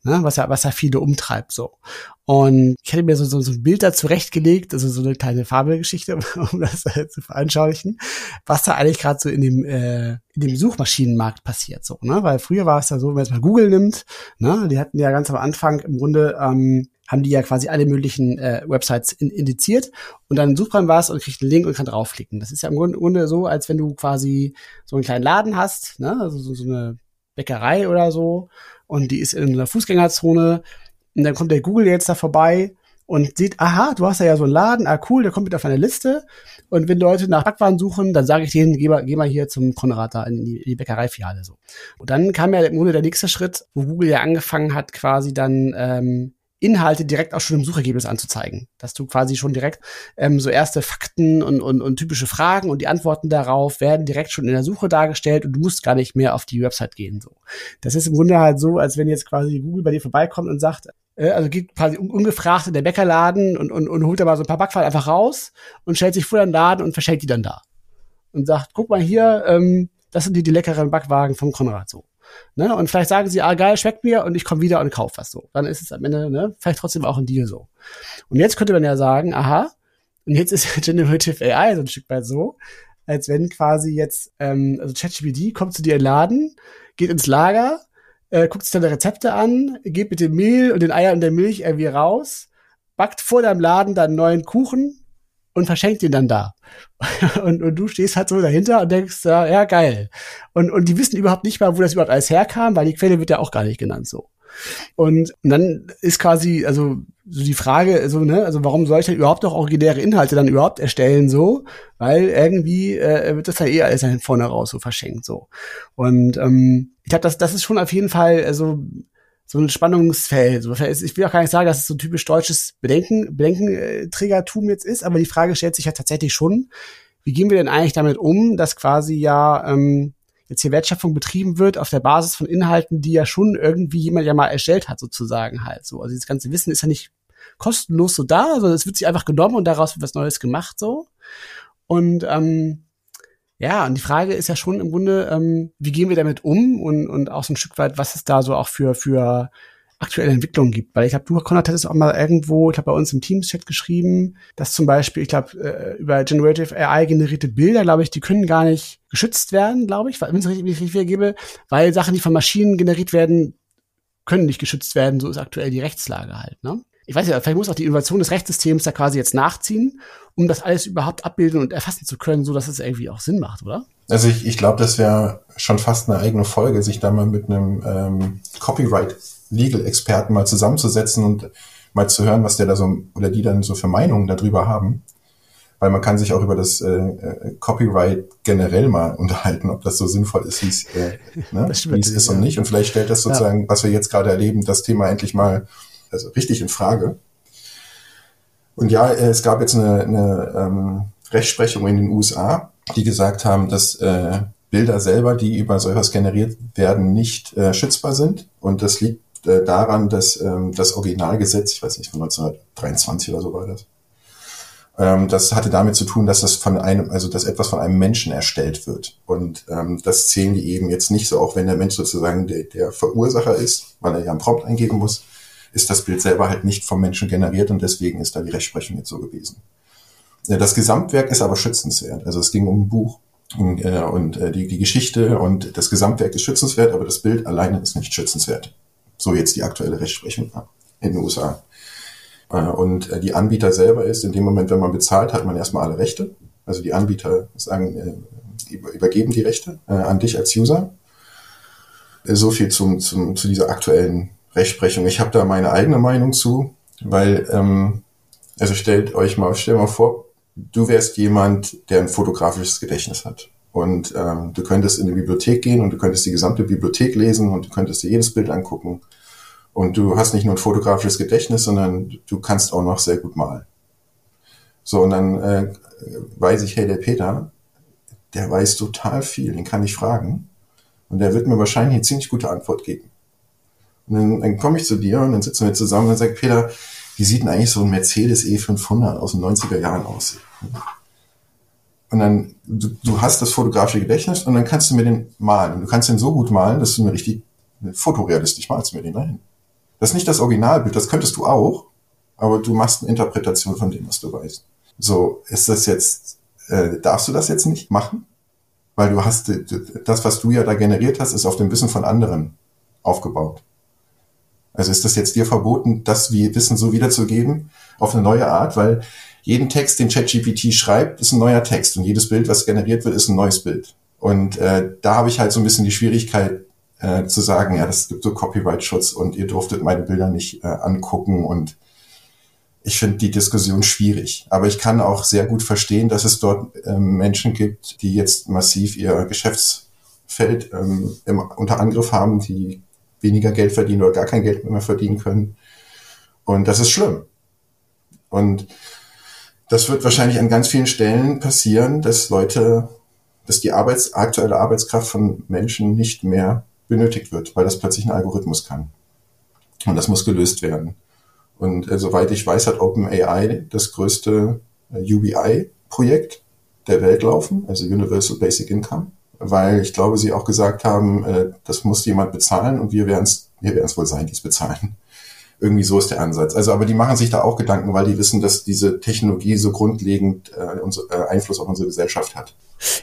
ne, was ja, was ja viele umtreibt so. Und ich hätte mir so, so, so ein Bild da zurechtgelegt, also so eine kleine Fabelgeschichte, um das äh, zu veranschaulichen, was da eigentlich gerade so in dem, äh, in dem Suchmaschinenmarkt passiert, so, ne? Weil früher war es ja so, wenn man jetzt mal Google nimmt, ne, die hatten ja ganz am Anfang im Grunde ähm, haben die ja quasi alle möglichen äh, Websites in, indiziert und dann sucht man was und kriegt einen Link und kann draufklicken. Das ist ja im Grunde so, als wenn du quasi so einen kleinen Laden hast, ne, also so, so eine Bäckerei oder so. Und die ist in einer Fußgängerzone. Und dann kommt der Google jetzt da vorbei und sieht, aha, du hast ja so einen Laden, ah cool, der kommt mit auf eine Liste. Und wenn Leute nach Backwaren suchen, dann sage ich denen, geh mal, geh mal hier zum Konrad da in die, in die Bäckereifiliale so. Und dann kam ja im Grunde der nächste Schritt, wo Google ja angefangen hat, quasi dann ähm, Inhalte direkt auch schon im Suchergebnis anzuzeigen. Dass du quasi schon direkt ähm, so erste Fakten und, und, und typische Fragen und die Antworten darauf werden direkt schon in der Suche dargestellt und du musst gar nicht mehr auf die Website gehen. So, Das ist im Grunde halt so, als wenn jetzt quasi Google bei dir vorbeikommt und sagt, äh, also geht quasi ungefragt in der Bäckerladen und, und, und holt da mal so ein paar Backpfeile einfach raus und stellt sich vor den Laden und verschenkt die dann da. Und sagt, guck mal hier, ähm, das sind die, die leckeren Backwagen vom Konrad so. Ne? Und vielleicht sagen sie, ah geil, schmeckt mir und ich komme wieder und kaufe was so. Dann ist es am Ende ne, vielleicht trotzdem auch ein Deal so. Und jetzt könnte man ja sagen, aha, und jetzt ist Generative AI so ein Stück weit so, als wenn quasi jetzt, ähm, also ChatGPT kommt zu dir in Laden, geht ins Lager, äh, guckt sich deine Rezepte an, geht mit dem Mehl und den Eiern und der Milch irgendwie raus, backt vor deinem Laden dann neuen Kuchen, und verschenkt ihn dann da. und, und du stehst halt so dahinter und denkst, ja, ja, geil. Und, und die wissen überhaupt nicht mal, wo das überhaupt alles herkam, weil die Quelle wird ja auch gar nicht genannt so. Und, und dann ist quasi, also so die Frage, also, ne, also warum soll ich denn überhaupt noch originäre Inhalte dann überhaupt erstellen, so? Weil irgendwie äh, wird das ja eh alles von vorne raus so verschenkt, so. Und ähm, ich glaube, das, das ist schon auf jeden Fall, also so ein Spannungsfeld. Ich will auch gar nicht sagen, dass es so ein typisch deutsches Bedenken, Bedenkenträgertum jetzt ist, aber die Frage stellt sich ja tatsächlich schon, wie gehen wir denn eigentlich damit um, dass quasi ja ähm, jetzt hier Wertschöpfung betrieben wird auf der Basis von Inhalten, die ja schon irgendwie jemand ja mal erstellt hat, sozusagen halt so. Also dieses ganze Wissen ist ja nicht kostenlos so da, sondern es wird sich einfach genommen und daraus wird was Neues gemacht so. Und ähm, ja, und die Frage ist ja schon im Grunde, ähm, wie gehen wir damit um und, und auch so ein Stück weit, was es da so auch für, für aktuelle Entwicklungen gibt. Weil ich glaube, du, Konrad, hattest auch mal irgendwo, ich glaube, bei uns im Teams-Chat geschrieben, dass zum Beispiel, ich glaube, äh, über Generative AI generierte Bilder, glaube ich, die können gar nicht geschützt werden, glaube ich, wenn es richtig, richtig wiedergebe, weil Sachen, die von Maschinen generiert werden, können nicht geschützt werden. So ist aktuell die Rechtslage halt. Ne? Ich weiß nicht, vielleicht muss auch die Innovation des Rechtssystems da quasi jetzt nachziehen, um das alles überhaupt abbilden und erfassen zu können, so dass es irgendwie auch Sinn macht, oder? Also ich, ich glaube, das wäre schon fast eine eigene Folge, sich da mal mit einem ähm, Copyright-Legal-Experten mal zusammenzusetzen und mal zu hören, was der da so oder die dann so für Meinungen darüber haben. weil man kann sich auch über das äh, äh Copyright generell mal unterhalten, ob das so sinnvoll ist, wie es äh, ne, wie es ist ja. und nicht. Und vielleicht stellt das sozusagen, ja. was wir jetzt gerade erleben, das Thema endlich mal also richtig in Frage. Und ja, es gab jetzt eine, eine ähm, Rechtsprechung in den USA, die gesagt haben, dass äh, Bilder selber, die über sowas generiert werden, nicht äh, schützbar sind. Und das liegt äh, daran, dass ähm, das Originalgesetz, ich weiß nicht, von 1923 oder so war das, ähm, das hatte damit zu tun, dass das von einem, also dass etwas von einem Menschen erstellt wird. Und ähm, das zählen die eben jetzt nicht so, auch wenn der Mensch sozusagen der, der Verursacher ist, weil er ja einen Prompt eingeben muss, ist das Bild selber halt nicht vom Menschen generiert und deswegen ist da die Rechtsprechung jetzt so gewesen. Das Gesamtwerk ist aber schützenswert. Also es ging um ein Buch und, äh, und äh, die, die Geschichte und das Gesamtwerk ist schützenswert, aber das Bild alleine ist nicht schützenswert. So jetzt die aktuelle Rechtsprechung in den USA. Äh, und äh, die Anbieter selber ist, in dem Moment, wenn man bezahlt, hat man erstmal alle Rechte. Also die Anbieter sagen, äh, übergeben die Rechte an dich als User. So viel zum, zum, zu dieser aktuellen Rechtsprechung. Ich habe da meine eigene Meinung zu, weil, ähm, also stellt euch mal, stell mal vor, du wärst jemand, der ein fotografisches Gedächtnis hat. Und ähm, du könntest in die Bibliothek gehen und du könntest die gesamte Bibliothek lesen und du könntest dir jedes Bild angucken und du hast nicht nur ein fotografisches Gedächtnis, sondern du kannst auch noch sehr gut malen. So, und dann äh, weiß ich, hey, der Peter, der weiß total viel, den kann ich fragen. Und der wird mir wahrscheinlich eine ziemlich gute Antwort geben. Und dann, dann komme ich zu dir und dann sitzen wir zusammen und sagt Peter, wie sieht denn eigentlich so ein Mercedes E500 aus den 90er Jahren aus? Und dann, du, du hast das fotografische Gedächtnis und dann kannst du mir den malen. Und du kannst den so gut malen, dass du mir richtig fotorealistisch malst mir den dahin. Das ist nicht das Originalbild, das könntest du auch, aber du machst eine Interpretation von dem, was du weißt. So, ist das jetzt, äh, darfst du das jetzt nicht machen? Weil du hast, das, was du ja da generiert hast, ist auf dem Wissen von anderen aufgebaut. Also ist das jetzt dir verboten, das wie Wissen so wiederzugeben auf eine neue Art, weil jeden Text, den ChatGPT schreibt, ist ein neuer Text und jedes Bild, was generiert wird, ist ein neues Bild. Und äh, da habe ich halt so ein bisschen die Schwierigkeit, äh, zu sagen, ja, das gibt so Copyright-Schutz und ihr durftet meine Bilder nicht äh, angucken und ich finde die Diskussion schwierig. Aber ich kann auch sehr gut verstehen, dass es dort ähm, Menschen gibt, die jetzt massiv ihr Geschäftsfeld ähm, im, unter Angriff haben, die weniger Geld verdienen oder gar kein Geld mehr verdienen können. Und das ist schlimm. Und das wird wahrscheinlich an ganz vielen Stellen passieren, dass Leute, dass die Arbeits, aktuelle Arbeitskraft von Menschen nicht mehr benötigt wird, weil das plötzlich ein Algorithmus kann. Und das muss gelöst werden. Und äh, soweit ich weiß, hat OpenAI das größte äh, UBI-Projekt der Welt laufen, also Universal Basic Income, weil ich glaube, sie auch gesagt haben, äh, das muss jemand bezahlen und wir werden es wir werden es wohl sein, die es bezahlen. Irgendwie so ist der Ansatz. Also, aber die machen sich da auch Gedanken, weil die wissen, dass diese Technologie so grundlegend äh, äh, Einfluss auf unsere Gesellschaft hat.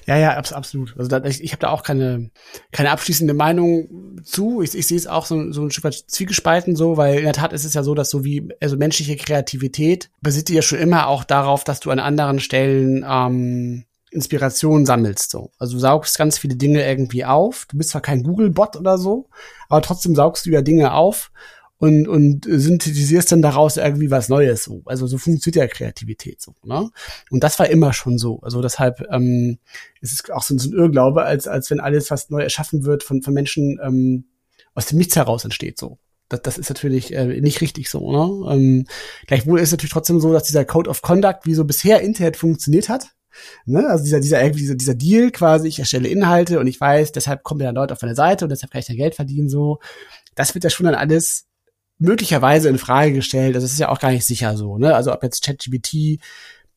Ja, ja, abs absolut. Also da, ich, ich habe da auch keine, keine abschließende Meinung zu. Ich, ich sehe es auch so, so ein Stück weit zwiegespalten so, weil in der Tat ist es ja so, dass so wie also menschliche Kreativität basiert ja schon immer auch darauf, dass du an anderen Stellen ähm, Inspiration sammelst so. Also du saugst ganz viele Dinge irgendwie auf. Du bist zwar kein Google-Bot oder so, aber trotzdem saugst du ja Dinge auf und, und synthetisierst dann daraus irgendwie was Neues. So. Also so funktioniert ja Kreativität so. Ne? Und das war immer schon so. Also deshalb ähm, ist es auch so, so ein Irrglaube, als, als wenn alles, was neu erschaffen wird von, von Menschen, ähm, aus dem Nichts heraus entsteht. So. Das, das ist natürlich äh, nicht richtig so. Ne? Ähm, gleichwohl ist es natürlich trotzdem so, dass dieser Code of Conduct, wie so bisher Internet funktioniert hat, Ne? Also dieser, dieser, dieser, dieser Deal quasi, ich erstelle Inhalte und ich weiß, deshalb kommen ja Leute auf meine Seite und deshalb kann ich da Geld verdienen, so. Das wird ja schon dann alles möglicherweise in Frage gestellt. Also es ist ja auch gar nicht sicher so. Ne? Also ob jetzt ChatGPT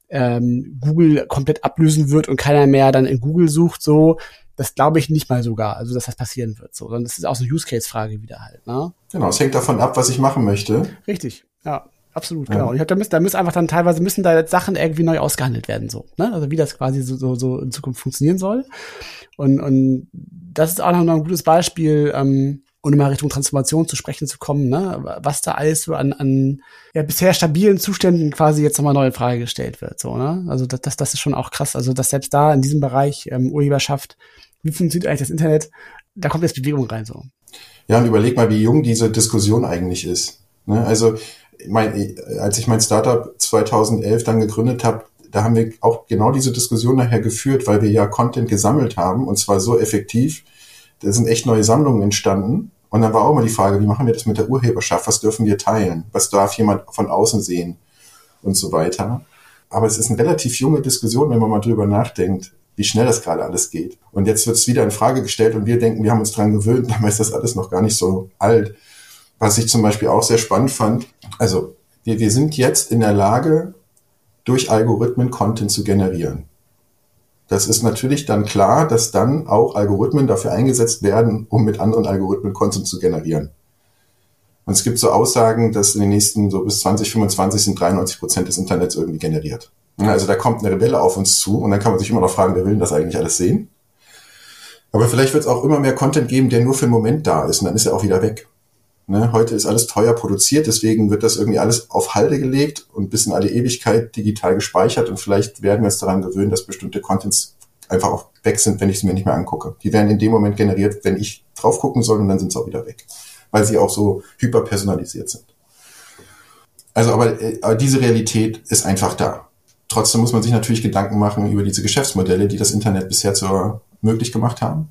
ähm, Google komplett ablösen wird und keiner mehr dann in Google sucht, so, das glaube ich nicht mal sogar, also dass das passieren wird. So, sondern das ist auch so eine Use-Case-Frage wieder halt. Ne? Genau, es hängt davon ab, was ich machen möchte. Richtig, ja. Absolut, ja. genau. Und ich glaube, da müssen, da müssen einfach dann teilweise müssen da jetzt Sachen irgendwie neu ausgehandelt werden, so. Ne? Also wie das quasi so, so, so in Zukunft funktionieren soll. Und, und das ist auch noch ein gutes Beispiel, ähm, um mal Richtung Transformation zu sprechen zu kommen, ne? was da alles so an, an ja, bisher stabilen Zuständen quasi jetzt nochmal neu in Frage gestellt wird. So, ne? Also das, das, das ist schon auch krass. Also dass selbst da in diesem Bereich ähm, Urheberschaft, wie funktioniert eigentlich das Internet, da kommt jetzt Bewegung rein. so. Ja, und überleg mal, wie jung diese Diskussion eigentlich ist. Ne? Also mein, als ich mein Startup 2011 dann gegründet habe, da haben wir auch genau diese Diskussion nachher geführt, weil wir ja Content gesammelt haben und zwar so effektiv. Da sind echt neue Sammlungen entstanden. Und dann war auch immer die Frage, wie machen wir das mit der Urheberschaft? Was dürfen wir teilen? Was darf jemand von außen sehen? Und so weiter. Aber es ist eine relativ junge Diskussion, wenn man mal drüber nachdenkt, wie schnell das gerade alles geht. Und jetzt wird es wieder in Frage gestellt und wir denken, wir haben uns dran gewöhnt, dabei ist das alles noch gar nicht so alt. Was ich zum Beispiel auch sehr spannend fand, also wir, wir sind jetzt in der Lage, durch Algorithmen Content zu generieren. Das ist natürlich dann klar, dass dann auch Algorithmen dafür eingesetzt werden, um mit anderen Algorithmen Content zu generieren. Und es gibt so Aussagen, dass in den nächsten so bis 2025 sind 93 Prozent des Internets irgendwie generiert. Also da kommt eine Rebelle auf uns zu und dann kann man sich immer noch fragen, wer will denn das eigentlich alles sehen? Aber vielleicht wird es auch immer mehr Content geben, der nur für einen Moment da ist und dann ist er auch wieder weg. Ne? Heute ist alles teuer produziert, deswegen wird das irgendwie alles auf Halde gelegt und bis in alle Ewigkeit digital gespeichert und vielleicht werden wir uns daran gewöhnen, dass bestimmte Contents einfach auch weg sind, wenn ich sie mir nicht mehr angucke. Die werden in dem Moment generiert, wenn ich drauf gucken soll und dann sind sie auch wieder weg, weil sie auch so hyperpersonalisiert sind. Also aber, äh, aber diese Realität ist einfach da. Trotzdem muss man sich natürlich Gedanken machen über diese Geschäftsmodelle, die das Internet bisher zur möglich gemacht haben.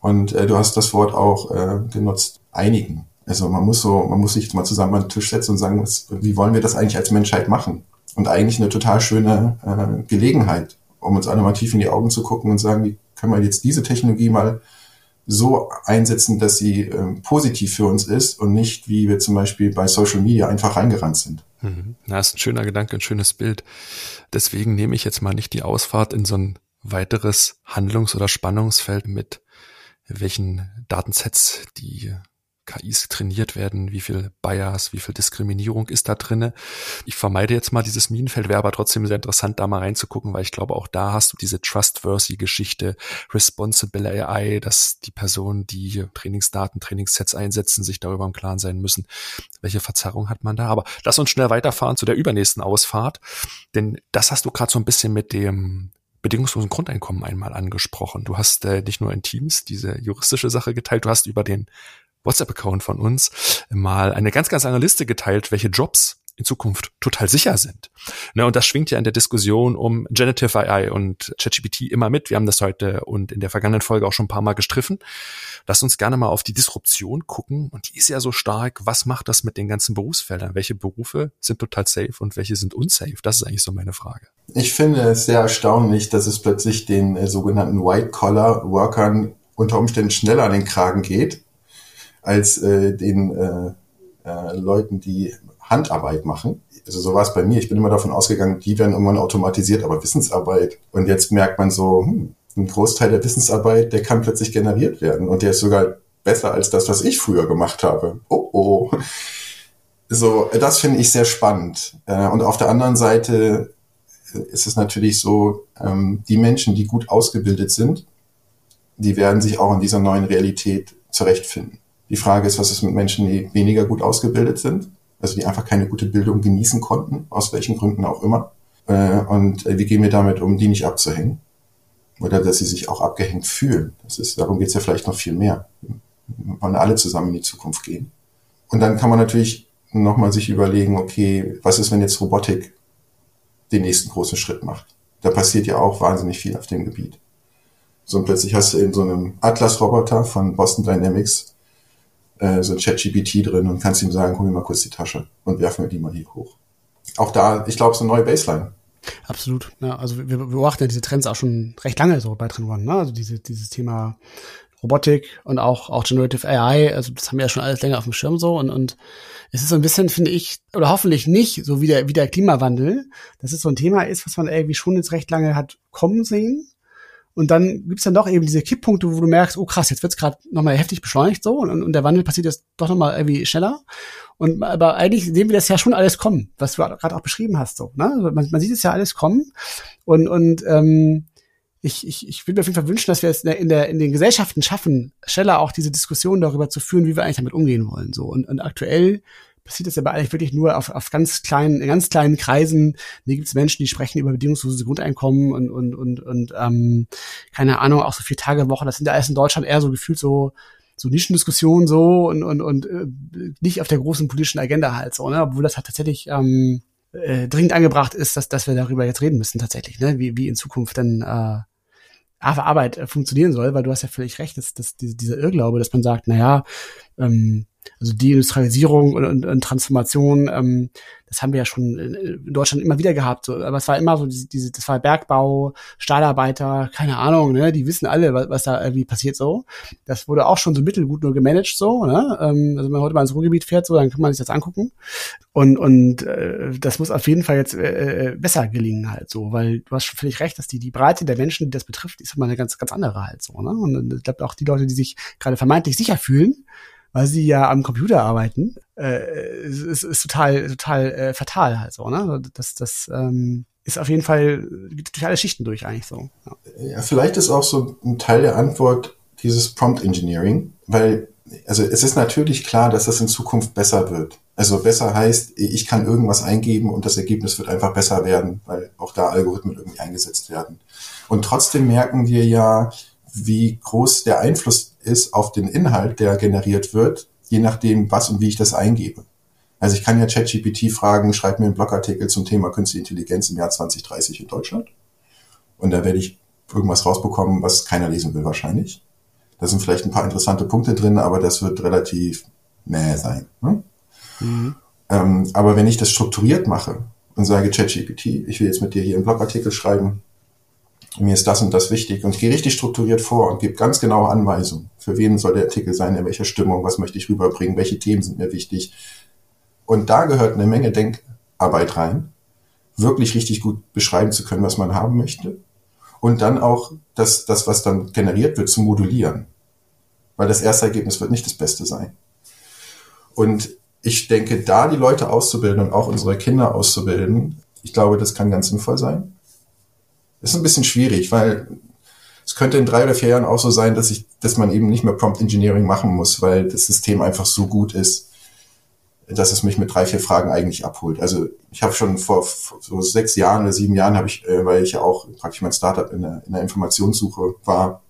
Und äh, du hast das Wort auch äh, genutzt, einigen. Also man muss so, man muss sich mal zusammen an den Tisch setzen und sagen, was, wie wollen wir das eigentlich als Menschheit machen? Und eigentlich eine total schöne äh, Gelegenheit, um uns alle mal tief in die Augen zu gucken und sagen, wie können wir jetzt diese Technologie mal so einsetzen, dass sie äh, positiv für uns ist und nicht, wie wir zum Beispiel bei Social Media einfach reingerannt sind. Mhm. Na, ist ein schöner Gedanke, ein schönes Bild. Deswegen nehme ich jetzt mal nicht die Ausfahrt in so ein weiteres Handlungs- oder Spannungsfeld mit welchen Datensets die KIs trainiert werden, wie viel Bias, wie viel Diskriminierung ist da drinne. Ich vermeide jetzt mal dieses Minenfeld, wäre aber trotzdem sehr interessant, da mal reinzugucken, weil ich glaube, auch da hast du diese trustworthy Geschichte, responsible AI, dass die Personen, die Trainingsdaten, Trainingssets einsetzen, sich darüber im Klaren sein müssen, welche Verzerrung hat man da. Aber lass uns schnell weiterfahren zu der übernächsten Ausfahrt, denn das hast du gerade so ein bisschen mit dem bedingungslosen Grundeinkommen einmal angesprochen. Du hast äh, nicht nur in Teams diese juristische Sache geteilt, du hast über den WhatsApp-Account von uns mal eine ganz, ganz lange Liste geteilt, welche Jobs in Zukunft total sicher sind. Ne, und das schwingt ja in der Diskussion um Generative AI und ChatGPT immer mit. Wir haben das heute und in der vergangenen Folge auch schon ein paar Mal gestriffen. Lass uns gerne mal auf die Disruption gucken. Und die ist ja so stark. Was macht das mit den ganzen Berufsfeldern? Welche Berufe sind total safe und welche sind unsafe? Das ist eigentlich so meine Frage. Ich finde es sehr erstaunlich, dass es plötzlich den äh, sogenannten White-Collar-Workern unter Umständen schneller an den Kragen geht als äh, den äh, äh, Leuten, die Handarbeit machen. Also so war es bei mir. Ich bin immer davon ausgegangen, die werden irgendwann automatisiert, aber Wissensarbeit. Und jetzt merkt man so, hm, ein Großteil der Wissensarbeit, der kann plötzlich generiert werden. Und der ist sogar besser als das, was ich früher gemacht habe. Oh oh. So, das finde ich sehr spannend. Äh, und auf der anderen Seite ist es natürlich so, ähm, die Menschen, die gut ausgebildet sind, die werden sich auch in dieser neuen Realität zurechtfinden. Die Frage ist, was ist mit Menschen, die weniger gut ausgebildet sind, also die einfach keine gute Bildung genießen konnten, aus welchen Gründen auch immer. Äh, und äh, wie gehen wir damit um, die nicht abzuhängen? Oder dass sie sich auch abgehängt fühlen. Das ist, darum geht es ja vielleicht noch viel mehr. Wir wollen alle zusammen in die Zukunft gehen. Und dann kann man natürlich nochmal sich überlegen, okay, was ist, wenn jetzt Robotik den nächsten großen Schritt macht? Da passiert ja auch wahnsinnig viel auf dem Gebiet. So und plötzlich hast du in so einem Atlas-Roboter von Boston Dynamics äh, so ChatGPT drin und kannst ihm sagen, hol mir mal kurz die Tasche und werfen wir die mal hier hoch. Auch da, ich glaube, so eine neue Baseline. Absolut. Ja, also wir beobachten ja diese Trends auch schon recht lange so bei Trend. Ne? Also diese, dieses Thema Robotik und auch, auch Generative AI, also das haben wir ja schon alles länger auf dem Schirm so und, und es ist so ein bisschen, finde ich, oder hoffentlich nicht, so wie der, wie der Klimawandel, dass es so ein Thema ist, was man irgendwie schon jetzt recht lange hat kommen sehen und dann gibt's dann doch eben diese Kipppunkte, wo du merkst, oh krass, jetzt wird's gerade nochmal heftig beschleunigt so und, und der Wandel passiert jetzt doch nochmal irgendwie schneller. Und aber eigentlich sehen wir das ja schon alles kommen, was du gerade auch beschrieben hast. So, ne? Also man, man sieht es ja alles kommen. Und, und ähm, ich, ich, ich würde mir auf jeden Fall wünschen, dass wir es in, der, in den Gesellschaften schaffen, schneller auch diese Diskussion darüber zu führen, wie wir eigentlich damit umgehen wollen. So. Und, und aktuell passiert das aber eigentlich wirklich nur auf, auf ganz kleinen, in ganz kleinen Kreisen. Hier gibt es Menschen, die sprechen über bedingungslose Grundeinkommen und, und, und, und ähm, keine Ahnung, auch so vier Tage Woche. Das sind ja alles in Deutschland eher so gefühlt so so Nischendiskussionen so und, und, und äh, nicht auf der großen politischen Agenda halt so, ne? Obwohl das halt tatsächlich ähm, äh, dringend angebracht ist, dass, dass wir darüber jetzt reden müssen tatsächlich, ne? wie, wie in Zukunft dann äh, Arbeit äh, funktionieren soll, weil du hast ja völlig recht, dass, dass diese, dieser Irrglaube, dass man sagt, naja, ähm, also Deindustrialisierung und, und, und Transformation, ähm, das haben wir ja schon in Deutschland immer wieder gehabt. So. Aber es war immer so, diese, das war Bergbau, Stahlarbeiter, keine Ahnung, ne? die wissen alle, was, was da irgendwie passiert so. Das wurde auch schon so mittelgut nur gemanagt so. Ne? Ähm, also wenn man heute mal ins Ruhrgebiet fährt, so, dann kann man sich das angucken. Und, und äh, das muss auf jeden Fall jetzt äh, äh besser gelingen halt so, weil du hast schon völlig recht, dass die, die Breite der Menschen, die das betrifft, ist immer eine ganz, ganz andere halt so. Ne? Und ich glaube auch die Leute, die sich gerade vermeintlich sicher fühlen, weil sie ja am Computer arbeiten, äh, ist, ist total, total äh, fatal halt so, ne? Das, das ähm, ist auf jeden Fall, durch alle Schichten durch eigentlich so. Ja. ja, vielleicht ist auch so ein Teil der Antwort dieses Prompt Engineering, weil also es ist natürlich klar, dass das in Zukunft besser wird. Also besser heißt, ich kann irgendwas eingeben und das Ergebnis wird einfach besser werden, weil auch da Algorithmen irgendwie eingesetzt werden. Und trotzdem merken wir ja, wie groß der Einfluss ist auf den Inhalt, der generiert wird, je nachdem, was und wie ich das eingebe. Also ich kann ja ChatGPT fragen, schreib mir einen Blogartikel zum Thema Künstliche Intelligenz im Jahr 2030 in Deutschland. Und da werde ich irgendwas rausbekommen, was keiner lesen will wahrscheinlich. Da sind vielleicht ein paar interessante Punkte drin, aber das wird relativ näher sein. Ne? Mhm. Ähm, aber wenn ich das strukturiert mache und sage, ChatGPT, ich will jetzt mit dir hier einen Blogartikel schreiben, mir ist das und das wichtig und ich gehe richtig strukturiert vor und gebe ganz genaue Anweisungen. Für wen soll der Artikel sein, in welcher Stimmung, was möchte ich rüberbringen, welche Themen sind mir wichtig. Und da gehört eine Menge Denkarbeit rein, wirklich richtig gut beschreiben zu können, was man haben möchte. Und dann auch das, das was dann generiert wird, zu modulieren. Weil das erste Ergebnis wird nicht das Beste sein. Und ich denke, da die Leute auszubilden und auch unsere Kinder auszubilden, ich glaube, das kann ganz sinnvoll sein. Ist ein bisschen schwierig, weil es könnte in drei oder vier Jahren auch so sein, dass ich, dass man eben nicht mehr Prompt Engineering machen muss, weil das System einfach so gut ist, dass es mich mit drei, vier Fragen eigentlich abholt. Also ich habe schon vor, vor so sechs Jahren oder sieben Jahren habe ich, äh, weil ich ja auch praktisch mein Startup in der, in der Informationssuche war,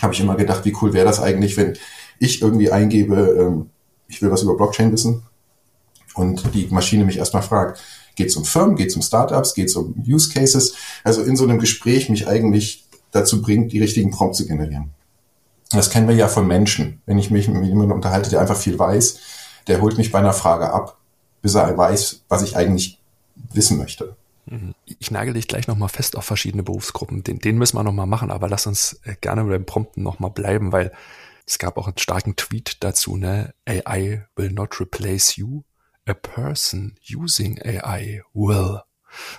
habe ich immer gedacht, wie cool wäre das eigentlich, wenn ich irgendwie eingebe, ähm, ich will was über Blockchain wissen und die Maschine mich erstmal fragt, Geht es um Firmen, geht es um Startups, geht es um Use Cases? Also in so einem Gespräch mich eigentlich dazu bringt, die richtigen Prompts zu generieren. Das kennen wir ja von Menschen. Wenn ich mich mit jemandem unterhalte, der einfach viel weiß, der holt mich bei einer Frage ab, bis er weiß, was ich eigentlich wissen möchte. Mhm. Ich nagel dich gleich nochmal fest auf verschiedene Berufsgruppen. Den, den müssen wir nochmal machen, aber lass uns äh, gerne beim Prompten nochmal bleiben, weil es gab auch einen starken Tweet dazu, ne? AI will not replace you, a person using AI will.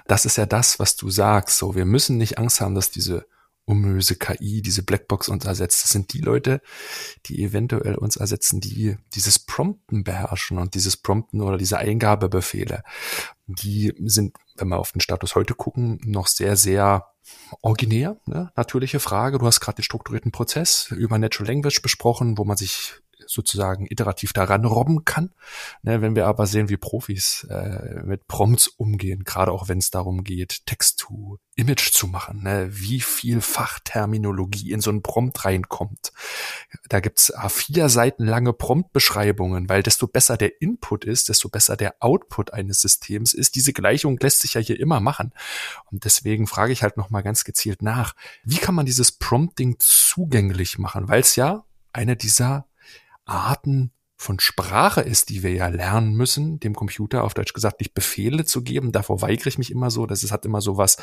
Das ist ja das, was du sagst. So, wir müssen nicht Angst haben, dass diese ominöse KI, diese Blackbox uns ersetzt. Das sind die Leute, die eventuell uns ersetzen, die dieses Prompten beherrschen und dieses Prompten oder diese Eingabebefehle. Die sind, wenn wir auf den Status heute gucken, noch sehr, sehr originär. Ne? Natürliche Frage. Du hast gerade den strukturierten Prozess über Natural Language besprochen, wo man sich sozusagen iterativ daran robben kann. Ne, wenn wir aber sehen, wie Profis äh, mit Prompts umgehen, gerade auch wenn es darum geht, Text to Image zu machen, ne, wie viel Fachterminologie in so ein Prompt reinkommt. Da gibt's vier Seiten lange Prompt-Beschreibungen, weil desto besser der Input ist, desto besser der Output eines Systems ist. Diese Gleichung lässt sich ja hier immer machen. Und deswegen frage ich halt nochmal ganz gezielt nach, wie kann man dieses Prompting zugänglich machen? Weil es ja eine dieser Arten von Sprache ist, die wir ja lernen müssen, dem Computer auf Deutsch gesagt nicht Befehle zu geben. Davor weigere ich mich immer so, dass es hat immer so was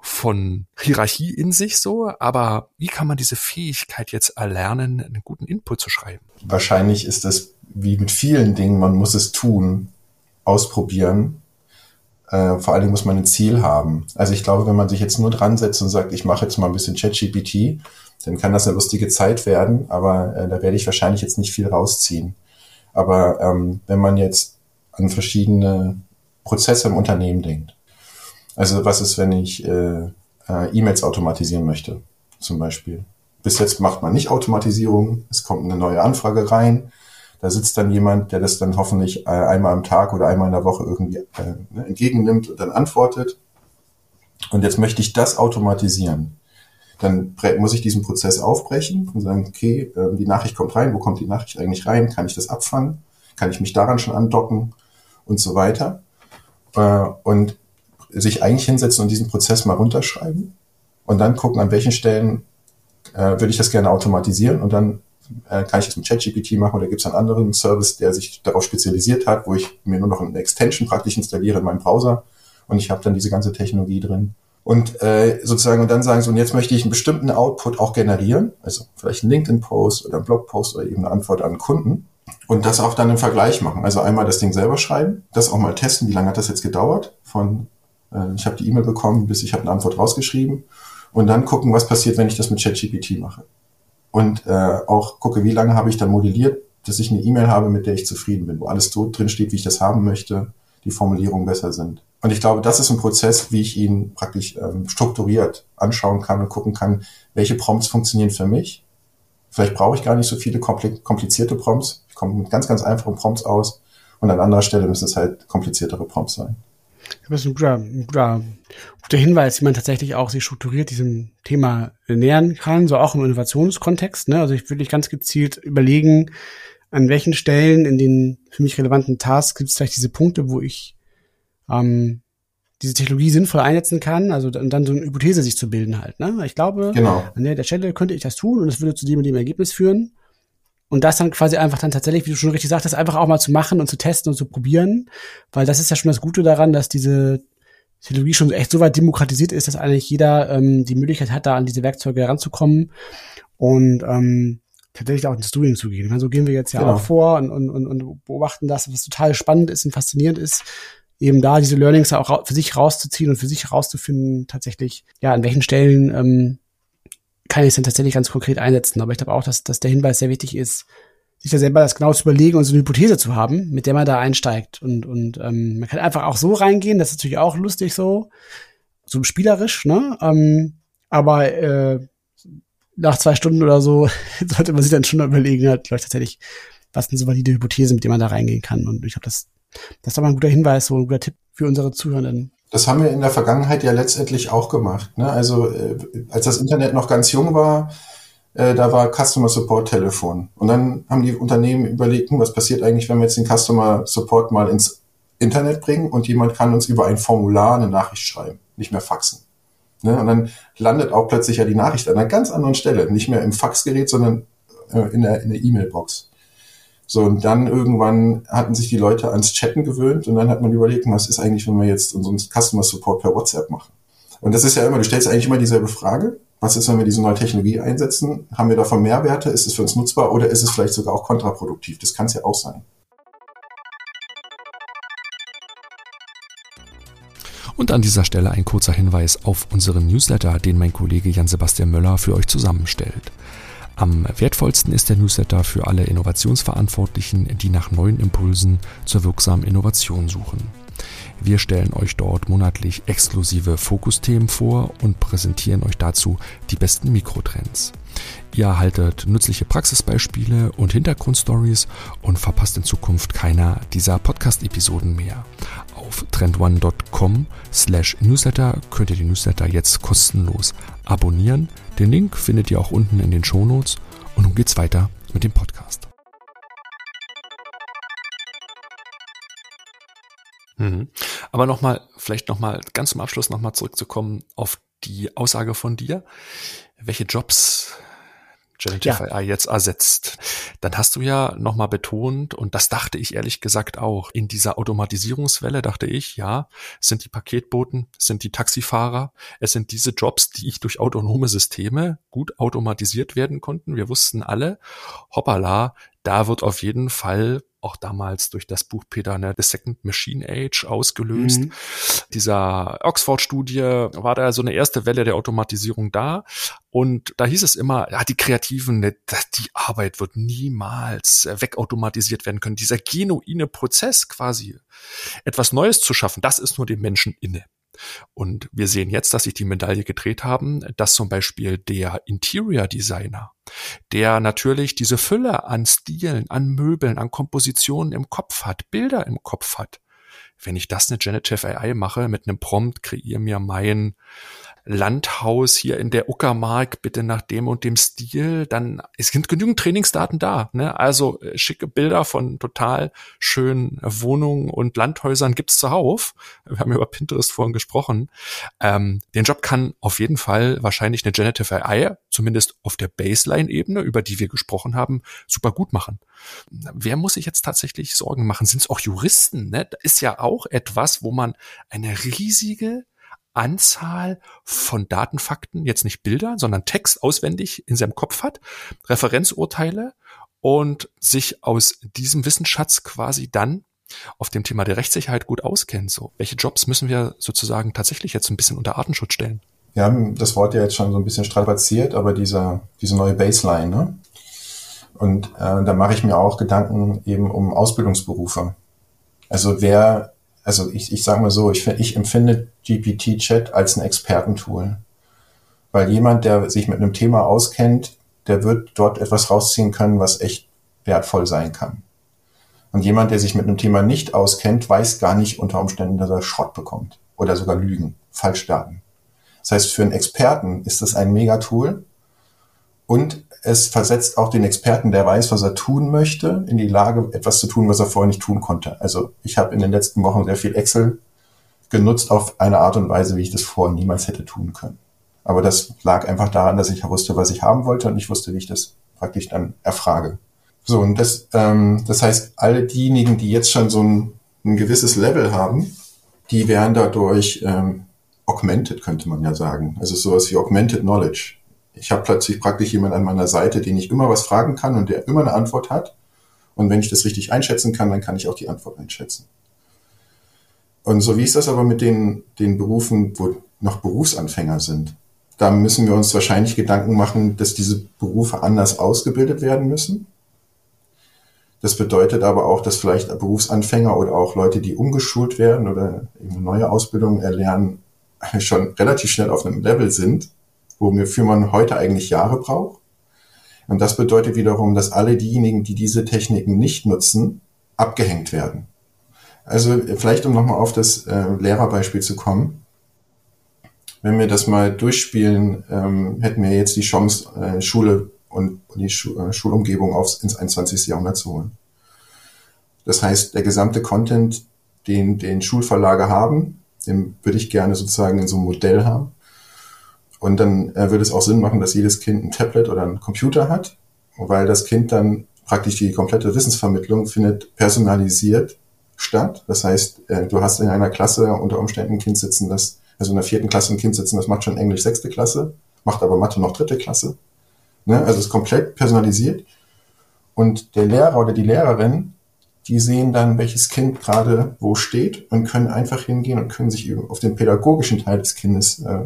von Hierarchie in sich so, aber wie kann man diese Fähigkeit jetzt erlernen, einen guten Input zu schreiben? Wahrscheinlich ist es wie mit vielen Dingen, man muss es tun, ausprobieren. Äh, vor allen Dingen muss man ein Ziel haben. Also ich glaube, wenn man sich jetzt nur dran setzt und sagt, ich mache jetzt mal ein bisschen ChatGPT, dann kann das eine lustige Zeit werden, aber äh, da werde ich wahrscheinlich jetzt nicht viel rausziehen. Aber ähm, wenn man jetzt an verschiedene Prozesse im Unternehmen denkt, also was ist, wenn ich äh, äh, E-Mails automatisieren möchte, zum Beispiel. Bis jetzt macht man nicht Automatisierung, es kommt eine neue Anfrage rein, da sitzt dann jemand, der das dann hoffentlich äh, einmal am Tag oder einmal in der Woche irgendwie äh, ne, entgegennimmt und dann antwortet. Und jetzt möchte ich das automatisieren dann muss ich diesen Prozess aufbrechen und sagen, okay, ähm, die Nachricht kommt rein, wo kommt die Nachricht eigentlich rein? Kann ich das abfangen? Kann ich mich daran schon andocken und so weiter? äh, und sich eigentlich hinsetzen und diesen Prozess mal runterschreiben und dann gucken, an welchen Stellen äh, würde ich das gerne automatisieren und dann äh, kann ich das mit ChatGPT machen oder gibt es einen anderen Service, der sich darauf spezialisiert hat, wo ich mir nur noch eine Extension praktisch installiere in meinem Browser und ich habe dann diese ganze Technologie drin. Und äh, sozusagen und dann sagen so, und jetzt möchte ich einen bestimmten Output auch generieren, also vielleicht einen LinkedIn-Post oder einen Blog-Post oder eben eine Antwort an einen Kunden und das auch dann im Vergleich machen. Also einmal das Ding selber schreiben, das auch mal testen, wie lange hat das jetzt gedauert, von äh, ich habe die E-Mail bekommen, bis ich habe eine Antwort rausgeschrieben und dann gucken, was passiert, wenn ich das mit ChatGPT mache. Und äh, auch gucke, wie lange habe ich dann modelliert, dass ich eine E-Mail habe, mit der ich zufrieden bin, wo alles so drin steht, wie ich das haben möchte, die Formulierungen besser sind. Und ich glaube, das ist ein Prozess, wie ich ihn praktisch ähm, strukturiert anschauen kann und gucken kann, welche Prompts funktionieren für mich. Vielleicht brauche ich gar nicht so viele komplizierte Prompts. Ich komme mit ganz, ganz einfachen Prompts aus. Und an anderer Stelle müssen es halt kompliziertere Prompts sein. Das ist ein guter, ein guter, guter Hinweis, wie man tatsächlich auch sich strukturiert diesem Thema nähern kann, so auch im Innovationskontext. Ne? Also ich würde ganz gezielt überlegen, an welchen Stellen in den für mich relevanten Tasks gibt es vielleicht diese Punkte, wo ich ähm, diese Technologie sinnvoll einsetzen kann, also und dann so eine Hypothese sich zu bilden halt. Ne? Ich glaube, genau. an der Stelle könnte ich das tun und es würde zu dem und dem Ergebnis führen. Und das dann quasi einfach dann tatsächlich, wie du schon richtig sagtest, einfach auch mal zu machen und zu testen und zu probieren. Weil das ist ja schon das Gute daran, dass diese Technologie schon echt so weit demokratisiert ist, dass eigentlich jeder ähm, die Möglichkeit hat, da an diese Werkzeuge heranzukommen und ähm, tatsächlich auch ins Doing zu gehen. Ich meine, so gehen wir jetzt ja genau. auch vor und, und, und, und beobachten das, was total spannend ist und faszinierend ist, eben da diese Learnings auch für sich rauszuziehen und für sich rauszufinden, tatsächlich, ja, an welchen Stellen ähm, kann ich es dann tatsächlich ganz konkret einsetzen. Aber ich glaube auch, dass, dass der Hinweis sehr wichtig ist, sich da selber das genau zu überlegen und so eine Hypothese zu haben, mit der man da einsteigt. Und, und ähm, man kann einfach auch so reingehen, das ist natürlich auch lustig so, so spielerisch, ne? Ähm, aber äh, nach zwei Stunden oder so sollte man sich dann schon überlegen, halt, glaube ich, tatsächlich, was sind so valide Hypothesen, mit denen man da reingehen kann. Und ich glaube, das, das ist mal ein guter Hinweis, so ein guter Tipp für unsere Zuhörenden. Das haben wir in der Vergangenheit ja letztendlich auch gemacht. Ne? Also äh, als das Internet noch ganz jung war, äh, da war Customer Support Telefon. Und dann haben die Unternehmen überlegt, hm, was passiert eigentlich, wenn wir jetzt den Customer Support mal ins Internet bringen und jemand kann uns über ein Formular eine Nachricht schreiben, nicht mehr faxen. Ne? Und dann landet auch plötzlich ja die Nachricht an einer ganz anderen Stelle, nicht mehr im Faxgerät, sondern äh, in der E-Mail-Box. So, und dann irgendwann hatten sich die Leute ans Chatten gewöhnt und dann hat man überlegt, was ist eigentlich, wenn wir jetzt unseren Customer Support per WhatsApp machen? Und das ist ja immer, du stellst eigentlich immer dieselbe Frage. Was ist, wenn wir diese neue Technologie einsetzen? Haben wir davon Mehrwerte? Ist es für uns nutzbar oder ist es vielleicht sogar auch kontraproduktiv? Das kann es ja auch sein. Und an dieser Stelle ein kurzer Hinweis auf unseren Newsletter, den mein Kollege Jan-Sebastian Möller für euch zusammenstellt. Am wertvollsten ist der Newsletter für alle Innovationsverantwortlichen, die nach neuen Impulsen zur wirksamen Innovation suchen. Wir stellen euch dort monatlich exklusive Fokusthemen vor und präsentieren euch dazu die besten Mikrotrends. Ihr erhaltet nützliche Praxisbeispiele und Hintergrundstories und verpasst in Zukunft keiner dieser Podcast-Episoden mehr. Auf trendone.com slash newsletter könnt ihr die Newsletter jetzt kostenlos abonnieren. Den Link findet ihr auch unten in den Shownotes. Und nun geht's weiter mit dem Podcast. Mhm. Aber nochmal, vielleicht nochmal ganz zum Abschluss nochmal zurückzukommen auf die Aussage von dir. Welche Jobs Generative ja. AI jetzt ersetzt. Dann hast du ja nochmal betont, und das dachte ich ehrlich gesagt auch, in dieser Automatisierungswelle dachte ich, ja, es sind die Paketboten, es sind die Taxifahrer, es sind diese Jobs, die ich durch autonome Systeme gut automatisiert werden konnten. Wir wussten alle, hoppala, da wird auf jeden Fall auch damals durch das Buch Peter, ne, The Second Machine Age ausgelöst. Mhm. Dieser Oxford-Studie war da so eine erste Welle der Automatisierung da. Und da hieß es immer, ja, die Kreativen, ne, die Arbeit wird niemals wegautomatisiert werden können. Dieser genuine Prozess quasi, etwas Neues zu schaffen, das ist nur dem Menschen inne. Und wir sehen jetzt, dass sich die Medaille gedreht haben, dass zum Beispiel der Interior Designer, der natürlich diese Fülle an Stilen, an Möbeln, an Kompositionen im Kopf hat, Bilder im Kopf hat. Wenn ich das eine Generative AI mache, mit einem Prompt kreiere mir mein Landhaus hier in der Uckermark bitte nach dem und dem Stil, dann es sind genügend Trainingsdaten da. Ne? Also äh, schicke Bilder von total schönen Wohnungen und Landhäusern gibt's zuhauf. Wir haben ja über Pinterest vorhin gesprochen. Ähm, den Job kann auf jeden Fall wahrscheinlich eine Generative AI, zumindest auf der Baseline-Ebene, über die wir gesprochen haben, super gut machen. Wer muss sich jetzt tatsächlich Sorgen machen? Sind es auch Juristen? Ne? Da ist ja auch etwas, wo man eine riesige Anzahl von Datenfakten, jetzt nicht Bilder, sondern Text auswendig in seinem Kopf hat, Referenzurteile und sich aus diesem Wissensschatz quasi dann auf dem Thema der Rechtssicherheit gut auskennt. So, welche Jobs müssen wir sozusagen tatsächlich jetzt ein bisschen unter Artenschutz stellen? Wir haben das Wort ja jetzt schon so ein bisschen strapaziert, aber dieser, diese neue Baseline, ne? Und äh, da mache ich mir auch Gedanken eben um Ausbildungsberufe. Also wer also ich, ich sage mal so, ich, ich empfinde GPT-Chat als ein Expertentool. Weil jemand, der sich mit einem Thema auskennt, der wird dort etwas rausziehen können, was echt wertvoll sein kann. Und jemand, der sich mit einem Thema nicht auskennt, weiß gar nicht unter Umständen, dass er Schrott bekommt. Oder sogar Lügen, Falschdaten. Das heißt, für einen Experten ist das ein Megatool. Und es versetzt auch den Experten, der weiß, was er tun möchte, in die Lage, etwas zu tun, was er vorher nicht tun konnte. Also ich habe in den letzten Wochen sehr viel Excel genutzt auf eine Art und Weise, wie ich das vorher niemals hätte tun können. Aber das lag einfach daran, dass ich wusste, was ich haben wollte und ich wusste, wie ich das praktisch dann erfrage. So, und das, ähm, das heißt, alle diejenigen, die jetzt schon so ein, ein gewisses Level haben, die werden dadurch ähm, augmented, könnte man ja sagen. Also sowas wie augmented knowledge ich habe plötzlich praktisch jemand an meiner Seite, den ich immer was fragen kann und der immer eine Antwort hat. Und wenn ich das richtig einschätzen kann, dann kann ich auch die Antwort einschätzen. Und so wie ist das aber mit den, den Berufen, wo noch Berufsanfänger sind? Da müssen wir uns wahrscheinlich Gedanken machen, dass diese Berufe anders ausgebildet werden müssen. Das bedeutet aber auch, dass vielleicht Berufsanfänger oder auch Leute, die umgeschult werden oder eben neue Ausbildungen erlernen, schon relativ schnell auf einem Level sind, wofür man heute eigentlich Jahre braucht. Und das bedeutet wiederum, dass alle diejenigen, die diese Techniken nicht nutzen, abgehängt werden. Also vielleicht, um nochmal auf das äh, Lehrerbeispiel zu kommen. Wenn wir das mal durchspielen, ähm, hätten wir jetzt die Chance, äh, Schule und die Schu äh, Schulumgebung aufs, ins 21. Jahrhundert zu holen. Das heißt, der gesamte Content, den, den Schulverlage haben, den würde ich gerne sozusagen in so einem Modell haben. Und dann äh, würde es auch Sinn machen, dass jedes Kind ein Tablet oder einen Computer hat, weil das Kind dann praktisch die komplette Wissensvermittlung findet personalisiert statt. Das heißt, äh, du hast in einer Klasse unter Umständen ein Kind sitzen, das, also in der vierten Klasse ein Kind sitzen, das macht schon Englisch sechste Klasse, macht aber Mathe noch dritte Klasse. Ne? Also es ist komplett personalisiert. Und der Lehrer oder die Lehrerin, die sehen dann, welches Kind gerade wo steht und können einfach hingehen und können sich auf den pädagogischen Teil des Kindes äh,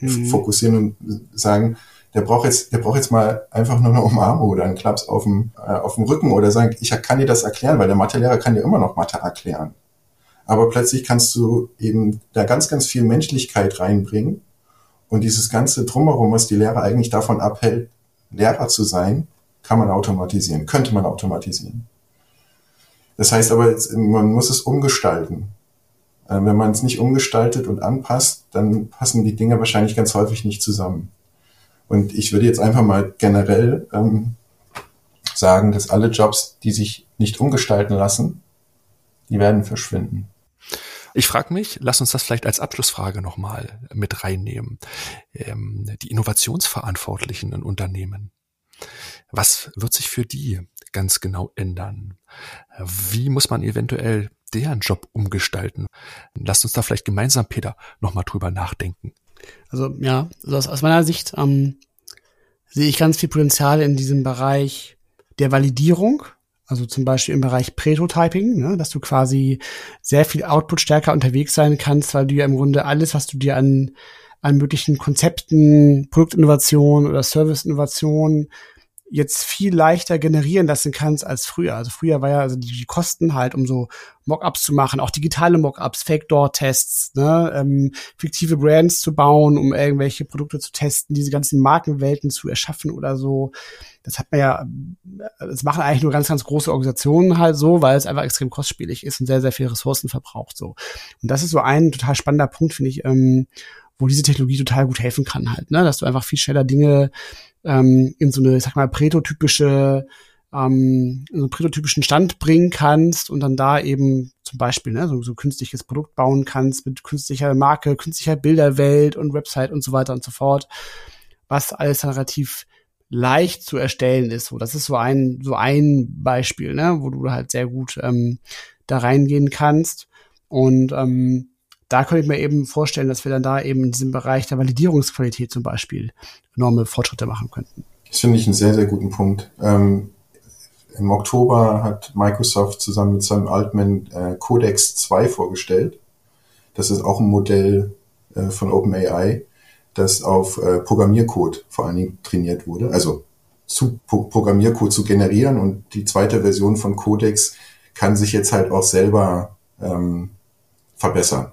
mhm. fokussieren und sagen, der braucht jetzt, der braucht jetzt mal einfach nur eine Umarmung oder einen Klaps auf dem, äh, auf dem Rücken oder sagen, ich kann dir das erklären, weil der Mathelehrer kann dir immer noch Mathe erklären. Aber plötzlich kannst du eben da ganz, ganz viel Menschlichkeit reinbringen und dieses ganze Drumherum, was die Lehrer eigentlich davon abhält, Lehrer zu sein, kann man automatisieren, könnte man automatisieren. Das heißt aber, man muss es umgestalten. Äh, wenn man es nicht umgestaltet und anpasst, dann passen die Dinge wahrscheinlich ganz häufig nicht zusammen. Und ich würde jetzt einfach mal generell ähm, sagen, dass alle Jobs, die sich nicht umgestalten lassen, die werden verschwinden. Ich frage mich, lass uns das vielleicht als Abschlussfrage nochmal mit reinnehmen. Ähm, die Innovationsverantwortlichen in Unternehmen. Was wird sich für die ganz genau ändern? Wie muss man eventuell deren Job umgestalten? Lasst uns da vielleicht gemeinsam, Peter, nochmal drüber nachdenken. Also ja, also aus, meiner Sicht ähm, sehe ich ganz viel Potenzial in diesem Bereich der Validierung. Also zum Beispiel im Bereich Prototyping, ne, dass du quasi sehr viel Output stärker unterwegs sein kannst, weil du ja im Grunde alles, was du dir an, an möglichen Konzepten, Produktinnovation oder Serviceinnovation jetzt viel leichter generieren lassen kannst als früher. Also früher war ja also die, die Kosten halt, um so Mockups zu machen, auch digitale Mockups, Fake-Door-Tests, ne, ähm, fiktive Brands zu bauen, um irgendwelche Produkte zu testen, diese ganzen Markenwelten zu erschaffen oder so. Das hat man ja, das machen eigentlich nur ganz, ganz große Organisationen halt so, weil es einfach extrem kostspielig ist und sehr, sehr viel Ressourcen verbraucht so. Und das ist so ein total spannender Punkt, finde ich, ähm, wo diese Technologie total gut helfen kann halt, ne? dass du einfach viel schneller Dinge ähm, in so eine, ich sag mal, prototypische ähm, so einen prototypischen Stand bringen kannst und dann da eben zum Beispiel ne, so, so künstliches Produkt bauen kannst mit künstlicher Marke, künstlicher Bilderwelt und Website und so weiter und so fort, was alles relativ leicht zu erstellen ist. So, das ist so ein so ein Beispiel, ne, wo du halt sehr gut ähm, da reingehen kannst und ähm, da könnte ich mir eben vorstellen, dass wir dann da eben in diesem Bereich der Validierungsqualität zum Beispiel enorme Fortschritte machen könnten. Das finde ich einen sehr, sehr guten Punkt. Ähm, Im Oktober hat Microsoft zusammen mit seinem Altman äh, Codex 2 vorgestellt. Das ist auch ein Modell äh, von OpenAI, das auf äh, Programmiercode vor allen Dingen trainiert wurde. Also zu Pro Programmiercode zu generieren und die zweite Version von Codex kann sich jetzt halt auch selber ähm, verbessern.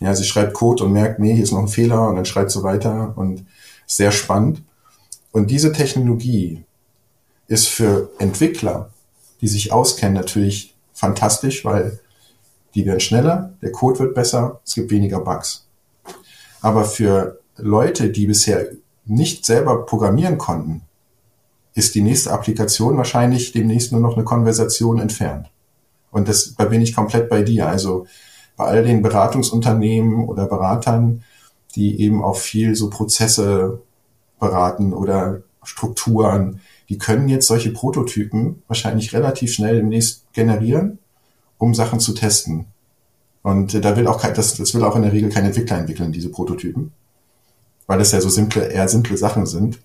Ja, sie schreibt Code und merkt, nee, hier ist noch ein Fehler und dann schreibt sie weiter und sehr spannend. Und diese Technologie ist für Entwickler, die sich auskennen, natürlich fantastisch, weil die werden schneller, der Code wird besser, es gibt weniger Bugs. Aber für Leute, die bisher nicht selber programmieren konnten, ist die nächste Applikation wahrscheinlich demnächst nur noch eine Konversation entfernt. Und das, da bin ich komplett bei dir. Also bei all den Beratungsunternehmen oder Beratern, die eben auch viel so Prozesse beraten oder Strukturen, die können jetzt solche Prototypen wahrscheinlich relativ schnell demnächst generieren, um Sachen zu testen. Und da will auch kein, das, das will auch in der Regel kein Entwickler entwickeln, diese Prototypen, weil das ja so simple, eher simple Sachen sind.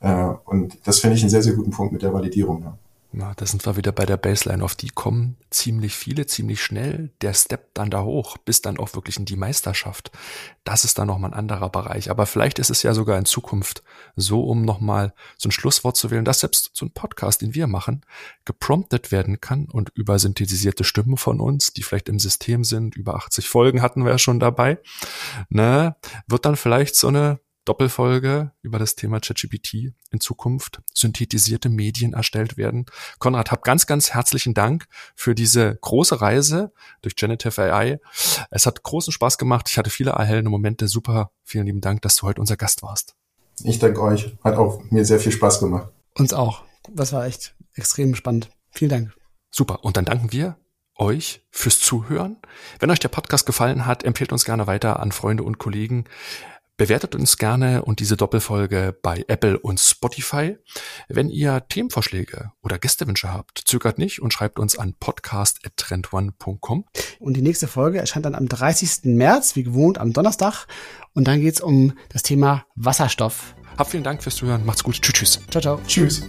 Äh, und das finde ich einen sehr, sehr guten Punkt mit der Validierung. Na, da sind wir wieder bei der Baseline. Auf die kommen ziemlich viele, ziemlich schnell. Der Step dann da hoch, bis dann auch wirklich in die Meisterschaft. Das ist dann nochmal ein anderer Bereich. Aber vielleicht ist es ja sogar in Zukunft so, um nochmal so ein Schlusswort zu wählen, dass selbst so ein Podcast, den wir machen, gepromptet werden kann und über synthetisierte Stimmen von uns, die vielleicht im System sind, über 80 Folgen hatten wir ja schon dabei, ne, wird dann vielleicht so eine Doppelfolge über das Thema ChatGPT in Zukunft synthetisierte Medien erstellt werden. Konrad, hab ganz, ganz herzlichen Dank für diese große Reise durch Generative AI. Es hat großen Spaß gemacht. Ich hatte viele erhellende Momente. Super. Vielen lieben Dank, dass du heute unser Gast warst. Ich danke euch. Hat auch mir sehr viel Spaß gemacht. Uns auch. Das war echt extrem spannend. Vielen Dank. Super. Und dann danken wir euch fürs Zuhören. Wenn euch der Podcast gefallen hat, empfehlt uns gerne weiter an Freunde und Kollegen. Bewertet uns gerne und diese Doppelfolge bei Apple und Spotify. Wenn ihr Themenvorschläge oder Gästewünsche habt, zögert nicht und schreibt uns an podcast.trendone.com. Und die nächste Folge erscheint dann am 30. März, wie gewohnt, am Donnerstag. Und dann geht's um das Thema Wasserstoff. Habt vielen Dank fürs Zuhören. Macht's gut. Tschüss, tschüss. Ciao, ciao. Tschüss.